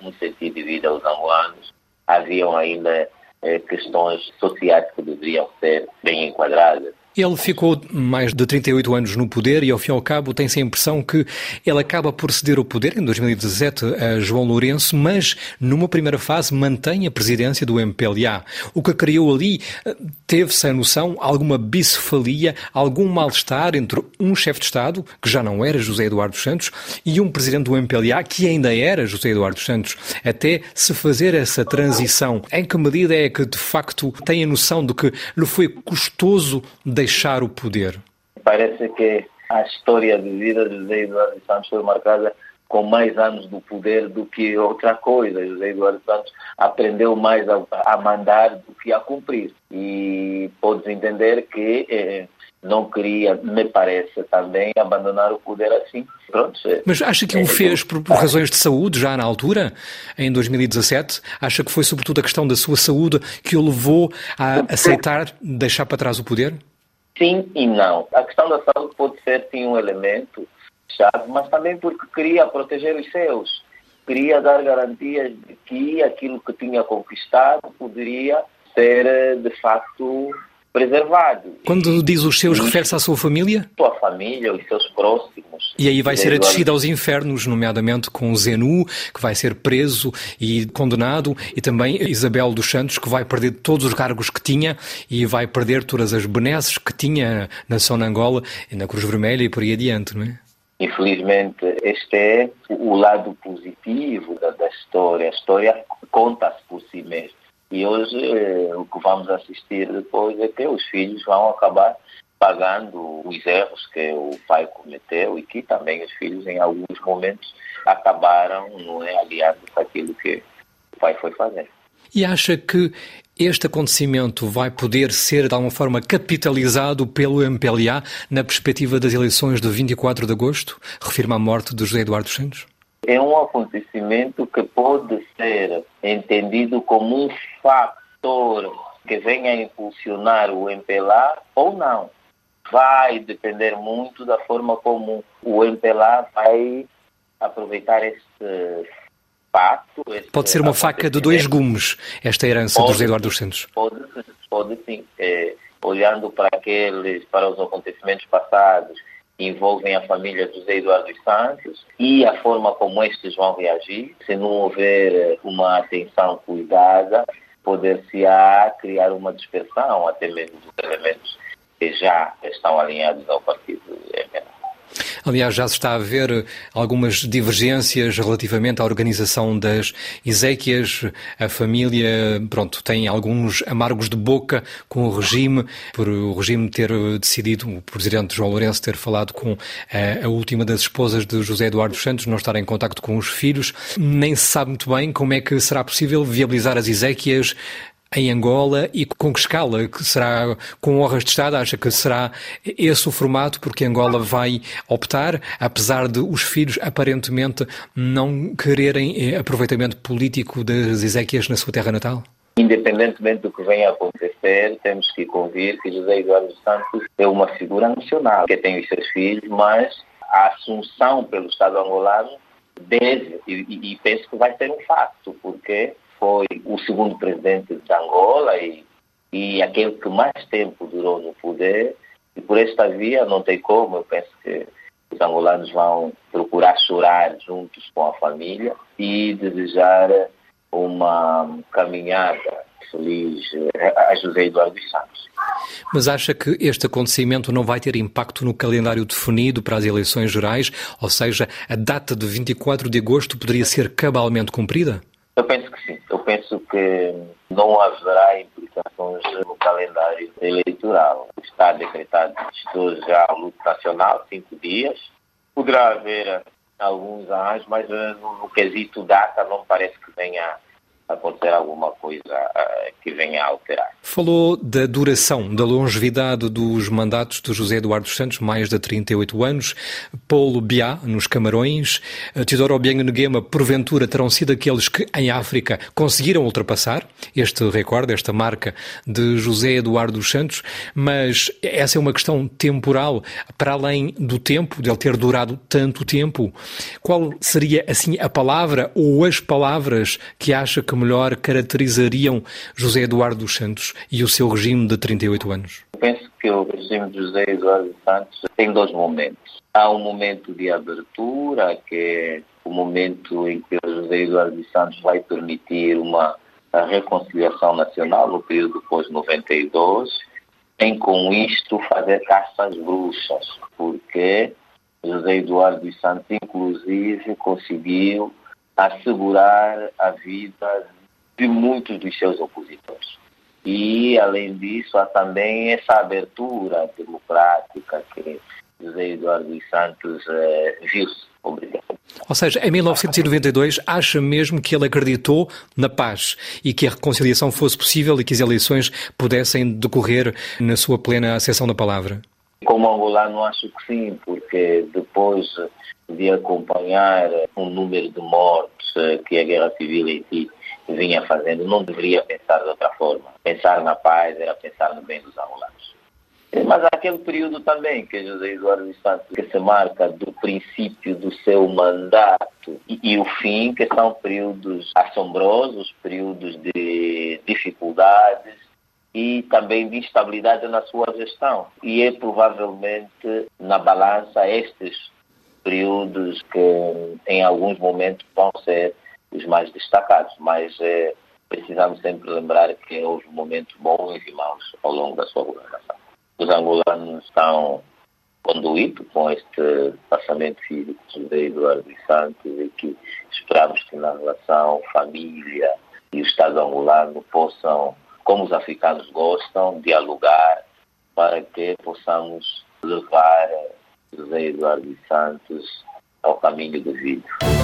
um sentido de vida aos angolanos, haviam ainda eh, questões sociais que deveriam ser bem enquadradas ele ficou mais de 38 anos no poder e, ao fim e ao cabo, tem-se a impressão que ele acaba por ceder o poder em 2017 a João Lourenço, mas numa primeira fase mantém a presidência do MPLA. O que criou ali eh, teve-se a noção, alguma bicefalia, algum mal-estar entre um chefe de Estado, que já não era José Eduardo Santos, e um presidente do MPLA, que ainda era José Eduardo Santos, até se fazer essa transição. Em que medida é que, de facto, tem a noção de que lhe foi custoso deixar deixar o poder? Parece que a história de vida de José Eduardo Santos foi marcada com mais anos do poder do que outra coisa. José Eduardo Santos aprendeu mais a, a mandar do que a cumprir. E podes entender que eh, não queria, me parece também, abandonar o poder assim. Pronto, é, Mas acha que o é, fez por, por, razões de saúde, já na altura, em 2017? Acha que foi sobretudo a questão da sua saúde que o levou a aceitar deixar para trás o poder? Sim e não. A questão da saúde pode ser sim um elemento chave, mas também porque queria proteger os seus. Queria dar garantias de que aquilo que tinha conquistado poderia ser de facto preservado. Quando diz os seus, refere-se à sua família? Sua família, os seus próximos. E aí vai ser a descida aos infernos, nomeadamente com Zenu, que vai ser preso e condenado, e também Isabel dos Santos, que vai perder todos os cargos que tinha e vai perder todas as benesses que tinha na Angola, na Cruz Vermelha e por aí adiante, não é? Infelizmente, este é o lado positivo da, da história. A história conta-se por si mesma. E hoje eh, o que vamos assistir depois é que os filhos vão acabar pagando os erros que o pai cometeu e que também os filhos em alguns momentos acabaram não é aliados àquilo que o pai foi fazer. E acha que este acontecimento vai poder ser, de alguma forma, capitalizado pelo MPLA na perspectiva das eleições de 24 de agosto? Refirma a morte de José Eduardo Santos? É um acontecimento que pode ser entendido como um fator que venha a impulsionar o MPLA ou não. Vai depender muito da forma como o MPLA vai aproveitar este fato. Este pode ser uma faca de dois gumes, esta herança pode, dos Eduardo dos Santos. Pode, pode sim. É, olhando para aqueles, para os acontecimentos passados, envolvem a família José Eduardo Santos e a forma como estes vão reagir, se não houver uma atenção cuidada, poder-se-á criar uma dispersão até mesmo dos elementos que já estão alinhados ao partido MNA. Aliás, já se está a ver algumas divergências relativamente à organização das exéquias. A família, pronto, tem alguns amargos de boca com o regime, por o regime ter decidido, o presidente João Lourenço ter falado com a, a última das esposas de José Eduardo Santos, não estar em contacto com os filhos. Nem se sabe muito bem como é que será possível viabilizar as exéquias em Angola e com que escala? Que será com honras de Estado? Acha que será esse o formato porque Angola vai optar, apesar de os filhos aparentemente não quererem eh, aproveitamento político das Ezequias na sua terra natal? Independentemente do que venha a acontecer, temos que convir que José Eduardo Santos é uma figura nacional, que tem os seus filhos, mas a assunção pelo Estado angolano deve, e, e penso que vai ser um facto, porque foi o segundo presidente de Angola e, e aquele que mais tempo durou no poder. E por esta via não tem como, eu penso que os angolanos vão procurar chorar juntos com a família e desejar uma caminhada feliz a José Eduardo Santos. Mas acha que este acontecimento não vai ter impacto no calendário definido para as eleições gerais? Ou seja, a data de 24 de agosto poderia ser cabalmente cumprida? Eu penso que sim. Eu penso que não haverá implicações no calendário eleitoral. Está decretado isto já a luta nacional, cinco dias. Poderá haver alguns anos, mas eh, no, no quesito data não parece que venha acontecer alguma coisa uh, que venha a alterar. Falou da duração, da longevidade dos mandatos de José Eduardo Santos, mais de 38 anos. Paulo Biá, nos Camarões. Uh, Teodoro Obiang Nguema, porventura, terão sido aqueles que, em África, conseguiram ultrapassar este recorde, esta marca de José Eduardo Santos, mas essa é uma questão temporal, para além do tempo, de ele ter durado tanto tempo. Qual seria, assim, a palavra ou as palavras que acha que melhor caracterizariam José Eduardo dos Santos e o seu regime de 38 anos? Penso que o regime de José Eduardo dos Santos tem dois momentos. Há um momento de abertura, que é o momento em que o José Eduardo dos Santos vai permitir uma reconciliação nacional no período pós-92, tem com isto fazer caça às bruxas, porque José Eduardo dos Santos, inclusive, conseguiu assegurar a vida de muitos dos seus opositores. E, além disso, há também essa abertura democrática que José Eduardo dos Santos eh, viu-se obrigado. Ou seja, em 1992 acha mesmo que ele acreditou na paz e que a reconciliação fosse possível e que as eleições pudessem decorrer na sua plena acessão da palavra? Como angolano acho que sim, porque depois de acompanhar o número de mortes que a guerra civil em si vinha fazendo, não deveria pensar de outra forma. Pensar na paz era pensar no bem dos angolanos. Mas há aquele período também que José Eduardo Santos que se marca do princípio do seu mandato e, e, o fim, que são períodos assombrosos, períodos de dificuldades e também de instabilidade na sua gestão. E é provavelmente na balança estes períodos que em alguns momentos vão ser os mais destacados, mas é, precisamos sempre lembrar que houve momentos bons e maus ao longo da sua governação. Os angolanos estão conduídos com este passamento físico de Eduardo Santos e que esperamos que na relação família e o Estado angolano possam, como os africanos gostam, dialogar para que possamos levar José Eduardo Santos ao caminho do vídeo.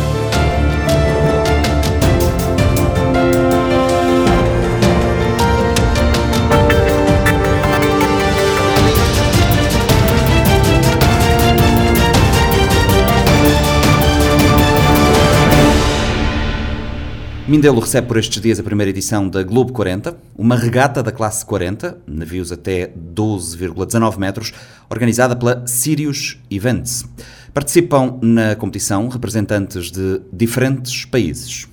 Mindelo recebe por estes dias a primeira edição da Globo 40, uma regata da classe 40, navios até 12,19 metros, organizada pela Sirius Events. Participam na competição representantes de diferentes países.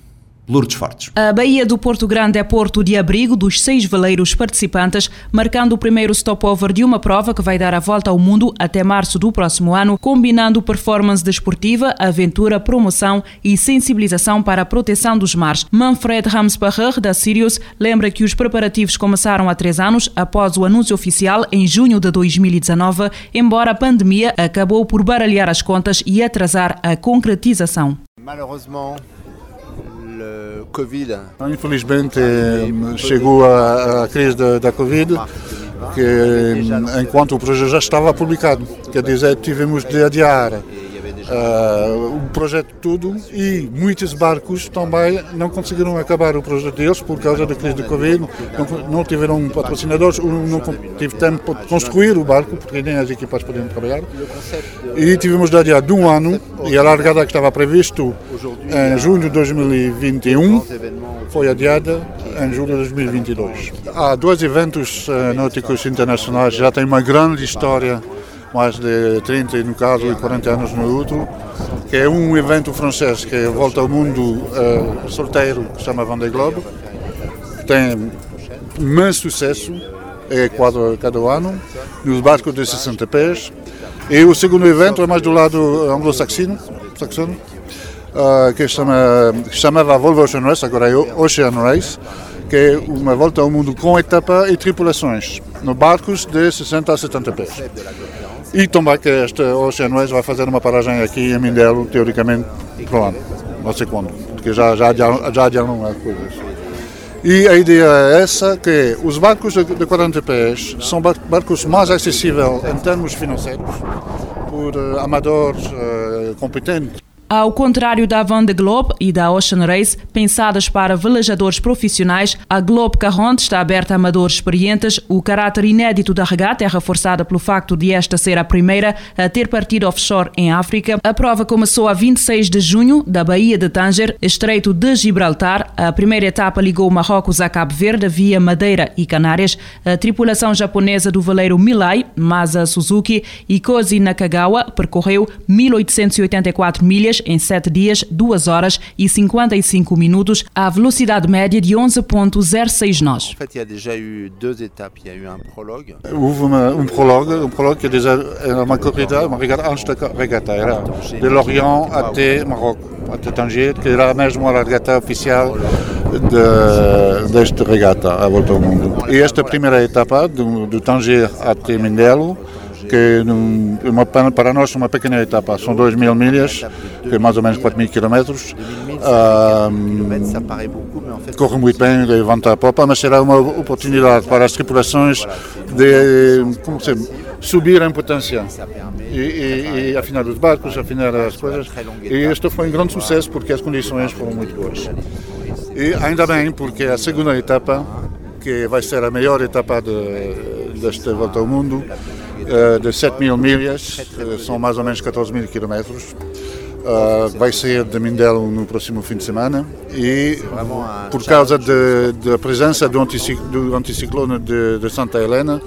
Lourdes Fortes. A Baía do Porto Grande é porto de abrigo dos seis veleiros participantes, marcando o primeiro stopover de uma prova que vai dar a volta ao mundo até março do próximo ano, combinando performance desportiva, aventura, promoção e sensibilização para a proteção dos mares. Manfred Ramsbacher, da Sirius, lembra que os preparativos começaram há três anos, após o anúncio oficial em junho de 2019, embora a pandemia acabou por baralhar as contas e atrasar a concretização. Malheureusement, Covid. Infelizmente chegou a, a crise da, da Covid, que enquanto o projeto já estava publicado, quer dizer, tivemos de adiar uh, o projeto todo e muitos barcos também não conseguiram acabar o projeto deles por causa da crise do Covid, não, não tiveram patrocinadores, não tive tempo de construir o barco, porque nem as equipas podiam trabalhar, e tivemos de adiar de um ano, e a largada que estava previsto em junho de 2021 foi adiada em julho de 2022. Há dois eventos uh, náuticos internacionais, já tem uma grande história mais de 30, no caso, e 40 anos no outro, que é um evento francês que volta ao mundo uh, solteiro, que se chama Vendée Globe, tem imenso sucesso, é quadro cada ano, nos barcos de 60 pés. E o segundo evento é mais do lado anglo-saxino, saxono, uh, que, chama, chamava Volvo Ocean Race, agora é Ocean Race, que é uma volta ao mundo com etapa e tripulações, no barcos de 60 a 70 pés. E também que esta Ocean Race vai fazer uma paragem aqui em Mindelo, teoricamente, para o ano, não sei quando, porque já, já, já as coisas. E a ideia é essa, que os barcos de 40 pés são barcos mais acessíveis em termos financeiros, por uh, amadores uh, competentes. Ao contrário da Vendée Globe e da Ocean Race, pensadas para velejadores profissionais, a Globe Carronte está aberta a amadores experientes. O caráter inédito da regata é reforçado pelo facto de esta ser a primeira a ter partido offshore em África. A prova começou a 26 de junho, da Baía de Tanger, Estreito de Gibraltar. A primeira etapa ligou Marrocos a Cabo Verde, via Madeira e Canárias. A tripulação japonesa do veleiro Milai, Masa Suzuki e Kozi Nakagawa percorreu 1884 milhas em 7 dias, 2 horas e 55 minutos, à velocidade média de 11.06 nós. Houve uma, um prologue, um prologue que déjà era uma corrida, uma regata antes da regata, era de Lorient até Marrocos, até Tanger, que era mesmo a regata oficial de, desta regata à volta ao mundo. E esta primeira etapa, do, do Tanger até Mindelo, que é uma, para nós uma pequena etapa, são 2 mil milhas, que é mais ou menos 4 mil quilómetros. corre muito bem, levanta a popa, mas será uma oportunidade para as tripulações de como se, subir em potência e, e, e, afinar os barcos, afinar as coisas. E este foi um grande sucesso porque as condições foram muito boas. E ainda bem, porque a segunda etapa, que vai ser a maior etapa de, desta volta ao mundo, de 7 mil milhas, são mais ou menos 14 mil quilómetros. Uh, vai sair de Mindelo no próximo fim de semana e por causa da presença do anticiclone de, de, Santa Helena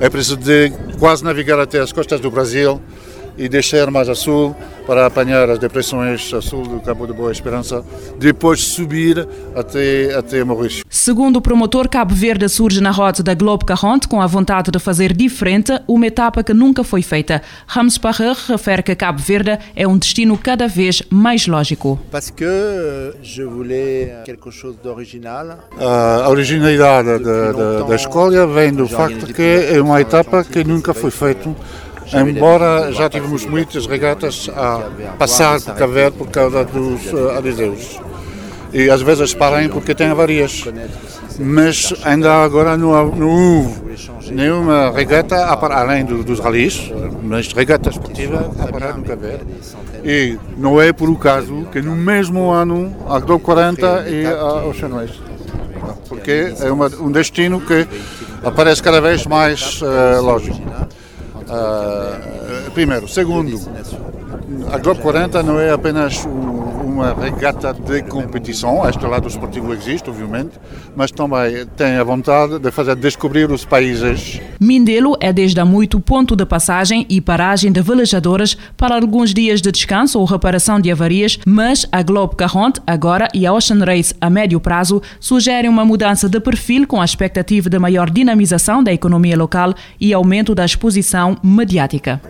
é preciso de quase navegar até as costas do Brasil e descer mais a sul para apanhar as depressões a sul do Cabo de Boa Esperança, depois subir até, até Maurício. Segundo o promotor, Cabo Verde surge na rota da Globe Carronte com a vontade de fazer diferente uma etapa que nunca foi feita. Ramos Parrer refere que Cabo Verde é um destino cada vez mais lógico. Parce que euh, je voulais quelque chose d'original. A originalidade da, da, da escolha vem do facto que é uma etapa que nunca foi feita embora já tivemos muitas regatas a passar por Cabo por causa dos uh, adiseus. E às vezes parem porque têm avarias. Mas ainda agora não, houve nenhuma regata, além do, dos ralis, mas regata esportiva a parar no Cabo. E não é por o caso que no mesmo ano a Globo 40 e a Ocean. Porque é uma, um destino que aparece cada vez mais uh, lógico. Uh, primeiro. Segundo, a Globo 40 não é apenas um, uma regata de competição, este lado esportivo existe, obviamente, mas também tem a vontade de fazer descobrir os países. Mindelo é desde há muito ponto de passagem e paragem de velejadoras para alguns dias de descanso ou reparação de avarias, mas a Globe Carront agora e a Ocean Race a médio prazo sugerem uma mudança de perfil com a expectativa de maior dinamização da economia local e aumento da exposição mediática.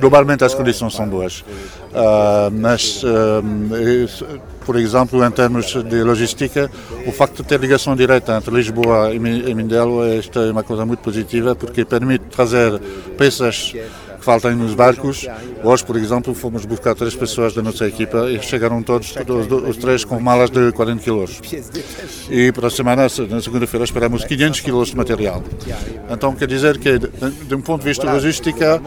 Globalmente as condições são boas, uh, mas, uh, por exemplo, em termos de logística, o facto de ter ligação direta entre Lisboa e Mindelo esta é uma coisa muito positiva porque permite trazer peças faltam nos barcos. Hoje, por exemplo, fomos buscar três pessoas da nossa equipa e chegaram todos, todos os três com malas de 40 kg. E para a semana, na segunda-feira, esperamos 500 kg de material. Então, quer dizer que, de um ponto de vista logística,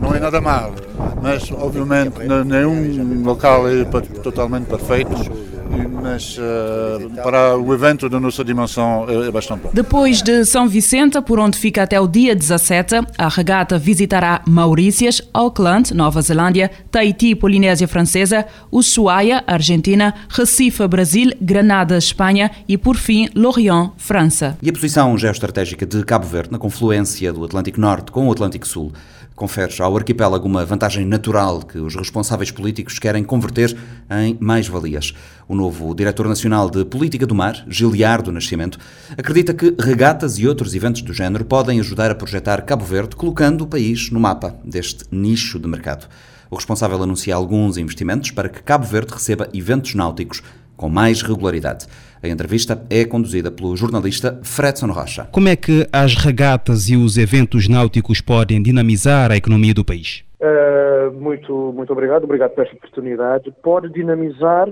não é nada mal. Mas, obviamente, nenhum local é totalmente perfeito mas uh, para o evento da nossa dimensão é, é, bastante bom. Depois de São Vicente, por onde fica até o dia 17, a regata visitará Maurícias, Auckland, Nova Zelândia, Tahiti, Polinésia Francesa, Ushuaia, Argentina, Recife, Brasil, Granada, Espanha e, por fim, Lorient, França. E a posição geoestratégica de Cabo Verde na confluência do Atlântico Norte com o Atlântico Sul confere ao arquipélago uma vantagem natural que os responsáveis políticos querem converter em mais-valias. O novo diretor nacional de Política do Mar, Giliardo Nascimento, acredita que regatas e outros eventos do género podem ajudar a projetar Cabo Verde, colocando o país no mapa deste nicho de mercado. O responsável anuncia alguns investimentos para que Cabo Verde receba eventos náuticos com mais regularidade. A entrevista é conduzida pelo jornalista Fredson Rocha. Como é que as regatas e os eventos náuticos podem dinamizar a economia do país? Uh, muito, muito obrigado, obrigado por esta oportunidade. Pode dinamizar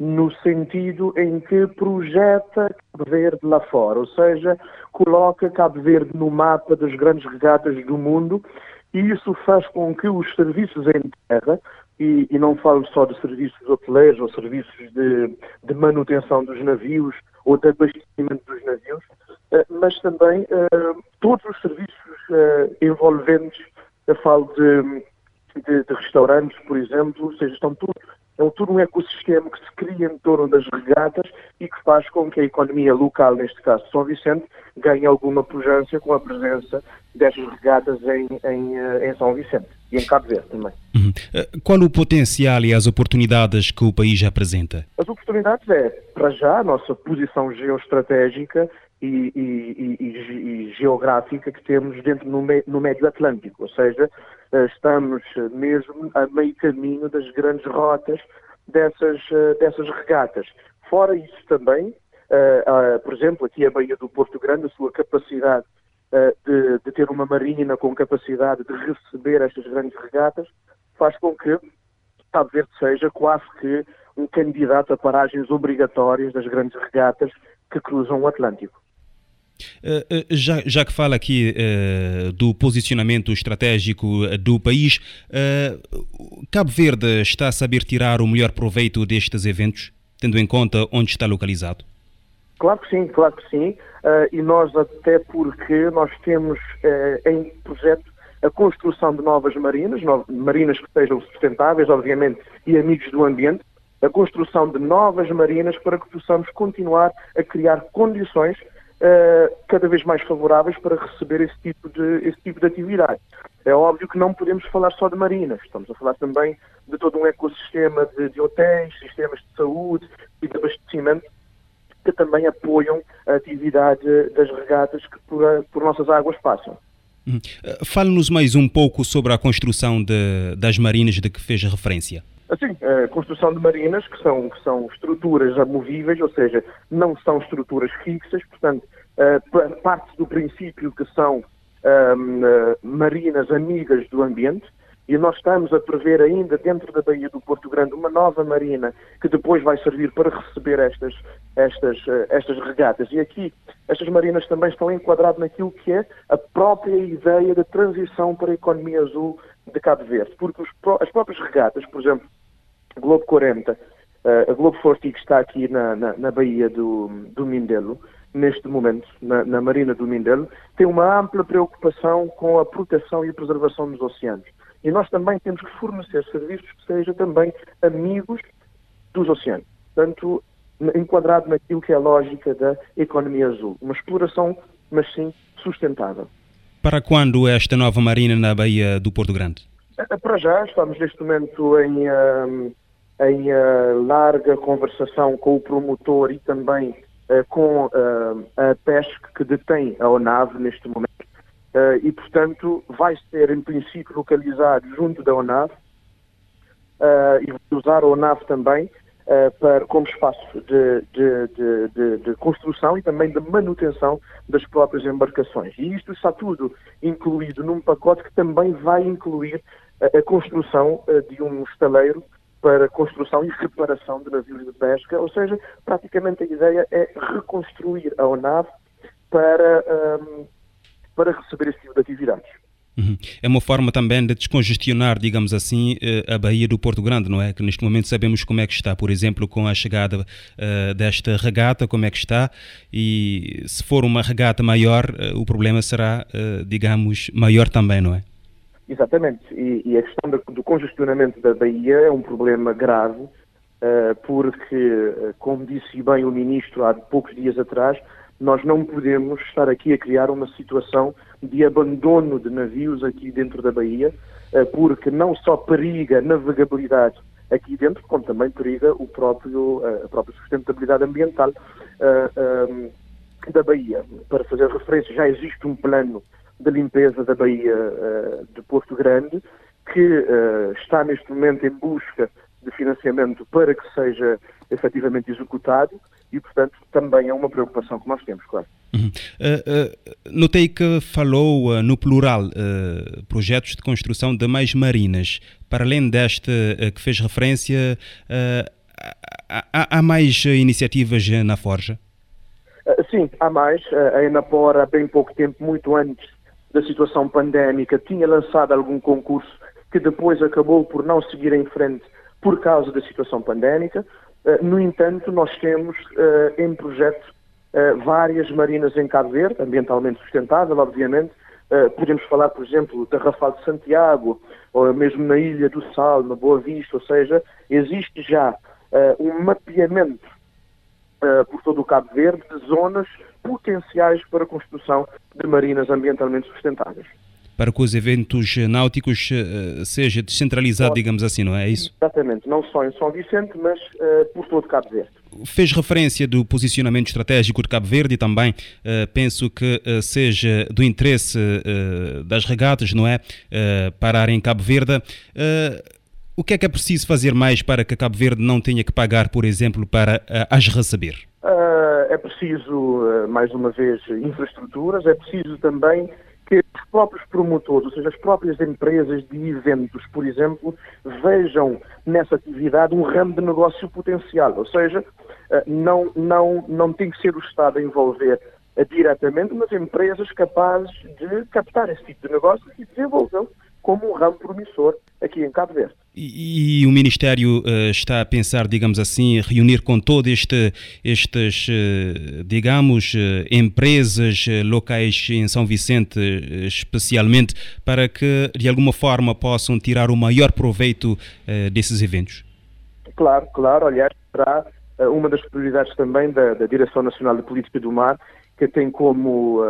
no sentido em que projeta Cabo Verde lá fora, ou seja, coloca Cabo Verde no mapa das grandes regatas do mundo e isso faz com que os serviços em terra e, e, não falo só de serviços hoteleiros ou serviços de, de manutenção dos navios ou de abastecimento dos navios, uh, mas também uh, todos os serviços uh, envolventes, eu falo de, de, de, restaurantes, por exemplo, ou seja, estão tudo, é todo um ecossistema que se cria em torno das regatas e que faz com que a economia local, neste caso São Vicente, ganhe alguma pujança com a presença destas regatas em, em, em São Vicente e em Cabo Verde também. Uhum. Eh, qual o potencial e as oportunidades que o país apresenta? As oportunidades é, para já, a nossa posição geoestratégica e, e, e, e geográfica que temos dentro no, no médio Atlântico, ou seja, eh, estamos mesmo a meio caminho das grandes rotas dessas, eh, dessas regatas. Fora isso também, por exemplo, aqui a Baía do Porto Grande, a sua capacidade de, de, ter uma marina com capacidade de receber estas grandes regatas, faz com que Cabo Verde seja quase que um candidato a paragens obrigatórias das grandes regatas que cruzam o Atlântico. Uh, uh, já, já, que fala aqui uh, do posicionamento estratégico do país, Cabo Verde está a saber tirar o melhor proveito destes eventos, tendo em conta onde está localizado? Claro que sim, claro que sim. e nós, até porque nós temos em projeto a construção de novas marinas, marinas que sejam sustentáveis, obviamente, e amigos do ambiente, a construção de novas marinas para que possamos continuar a criar condições uh, cada vez mais favoráveis para receber esse tipo, de, esse tipo de atividade. É óbvio que não podemos falar só de marinas, estamos a falar também de todo um ecossistema de, de hotéis, sistemas de saúde e de abastecimento que também apoiam a atividade das regatas que por, por nossas águas passam. Uhum. Eh, fale-nos mais um pouco sobre a construção de, das marinas de que fez referência. Assim, a construção de marinas, que são, que são estruturas amovíveis, ou seja, não são estruturas fixas, portanto, uh, parte do princípio que são um, uh, marinas amigas do ambiente, e nós estamos a prever ainda dentro da Baía do Porto Grande uma nova marina que depois vai servir para receber estas, estas, estas regatas. E aqui, estas marinas também estão enquadradas naquilo que é a própria ideia da transição para a economia azul de Cabo Verde, porque os, as próprias regatas, por exemplo, Globo 40, eh, a Globo Forte que está aqui na, na, na Baía do, do Mindelo, neste momento, na, na, Marina do Mindelo, tem uma ampla preocupação com a proteção e a preservação dos oceanos. E nós também temos que fornecer serviços que sejam também amigos dos oceanos. Portanto, enquadrado naquilo que é a lógica da economia azul. Uma exploração, mas sim sustentável. Para quando esta nova marina na Baía do Porto Grande? Para já, estamos neste momento em, em larga conversação com o promotor e também com a PESC que detém a ONAV neste momento. E, portanto, vai ser em princípio localizado junto da ONAV e vai usar a ONAV também uh, para, como espaço de, de, de, de, construção e também de manutenção das próprias embarcações. E isto está tudo incluído num pacote que também vai incluir a, construção uh, de um estaleiro para construção e reparação de navios de pesca, ou seja, praticamente a ideia é reconstruir a ONAV para, um, para receber esse tipo de atividades. Uhum. É uma forma também de descongestionar, digamos assim, eh, a Baía do Porto Grande, não é? Que neste momento sabemos como é que está, por exemplo, com a chegada uh, desta regata, como é que está, e se for uma regata maior, uh, o problema será, uh, digamos, maior também, não é? Exatamente, e, e a questão do, congestionamento da Baía é um problema grave, porque, como disse bem o Ministro há poucos dias atrás, nós não podemos estar aqui a criar uma situação de abandono de navios aqui dentro da Baía, eh, porque não só periga a navegabilidade aqui dentro, como também periga o próprio, eh, a própria sustentabilidade ambiental uh, da Baía. Para fazer referência, já existe um plano de limpeza da Baía uh, de Porto Grande, que uh, está neste momento em busca de financiamento para que seja efetivamente executado e, portanto, também é uma preocupação que nós temos, claro. Uhum. Uh, uh, notei que falou uh, no plural projetos de construção de mais marinas. Para além deste que fez referência, há, há, mais iniciativas na Forja? sim, há mais. a Enapor, há bem pouco tempo, muito antes da situação pandémica, tinha lançado algum concurso que depois acabou por não seguir em frente por causa da situação pandémica. Eh, no entanto, nós temos eh, em projeto eh, várias marinas em Cabo Verde, ambientalmente sustentável, obviamente. podemos falar, por exemplo, da Rafal de Santiago, ou mesmo na Ilha do Sal, na Boa Vista, ou seja, existe já um mapeamento por todo o Cabo Verde de zonas potenciais para a construção de marinas ambientalmente sustentáveis para que os eventos náuticos uh, seja descentralizado, digamos assim, não é? é isso? Exatamente, não só em São Vicente, mas uh, por todo Cabo Verde. Fez referência do posicionamento estratégico de Cabo Verde e também uh, penso que seja do interesse das regatas, não é? parar em Cabo Verde. O que é que é preciso fazer mais para que Cabo Verde não tenha que pagar, por exemplo, para as receber? é preciso, mais uma vez, infraestruturas, é preciso também que os próprios promotores, ou seja, as próprias empresas de eventos, por exemplo, vejam nessa atividade um ramo de negócio potencial, ou seja, não, não, não tem que ser o Estado a envolver diretamente, mas empresas capazes de captar esse tipo de negócio e desenvolvê-lo como um ramo promissor aqui em Cabo Verde. E, e o Ministério uh, está a pensar, digamos assim, reunir com todas este, estas, uh, digamos, uh, empresas locais em São Vicente, especialmente, para que de alguma forma possam tirar o maior proveito desses eventos? Claro, claro. Aliás, será uma das prioridades também da, da Direção Nacional de Política do Mar que tem como,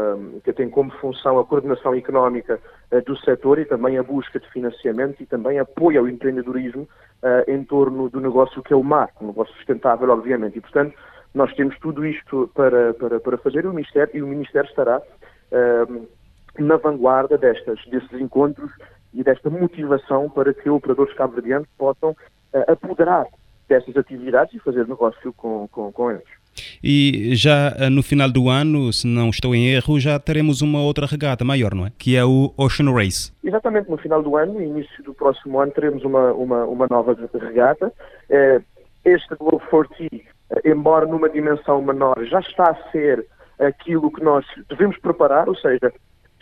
que tem como função a coordenação económica eh, do setor e também a busca de financiamento e também apoio ao empreendedorismo eh, em torno do negócio que é o mar, um negócio sustentável, obviamente. E, portanto, nós temos tudo isto para, para, para fazer e o Ministério, e o Ministério estará na vanguarda destas, destes encontros e desta motivação para que operadores cabo-verdianos possam eh, apoderar destas atividades e fazer negócio com, com, com eles. E já eh, no final do ano, se não estou em erro, já teremos uma outra regata maior, não é? Que é o Ocean Race. Exatamente, no final do ano, no início do próximo ano, teremos uma, uma, uma nova regata. Eh, este Globe 40, eh, embora numa dimensão menor, já está a ser aquilo que nós devemos preparar, ou seja,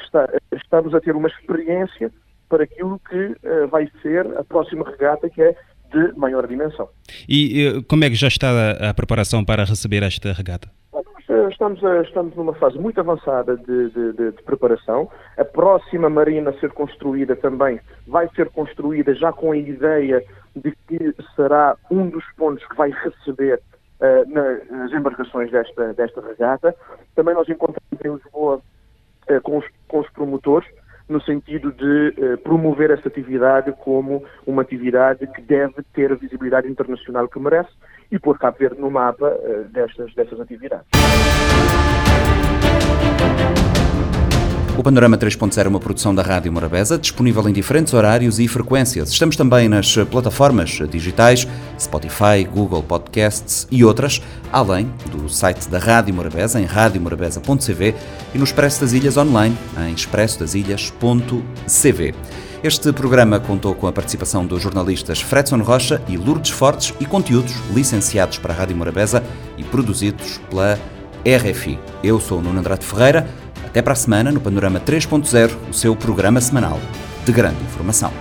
está, estamos a ter uma experiência para aquilo que vai ser a próxima regata, que é de maior dimensão. E como é que já está a, preparação para receber esta regata? Nós estamos, estamos numa fase muito avançada de, de, de, de, preparação. A próxima marina a ser construída também vai ser construída já com a ideia de que será um dos pontos que vai receber uh, nas embarcações desta, desta regata. Também nós encontramos em Lisboa uh, com, os, com os promotores no sentido de eh, promover esta atividade como uma atividade que deve ter a visibilidade internacional que merece e pôr Cabo Verde no mapa eh, destas, destas atividades. O Panorama 3.0 é uma produção da Rádio Morabeza, disponível em diferentes horários e frequências. Estamos também nas plataformas digitais Spotify, Google Podcasts e outras, além do site da Rádio Morabeza em radiomorabeza.cv e no Expresso das Ilhas online em expressodasilhas.cv. Este programa contou com a participação dos jornalistas Fredson Rocha e Lourdes Fortes e conteúdos licenciados para a Rádio Morabeza e produzidos pela RFI. Eu sou o Nuno Andrade Ferreira. Até para a semana no Panorama 3.0, o seu programa semanal de grande informação.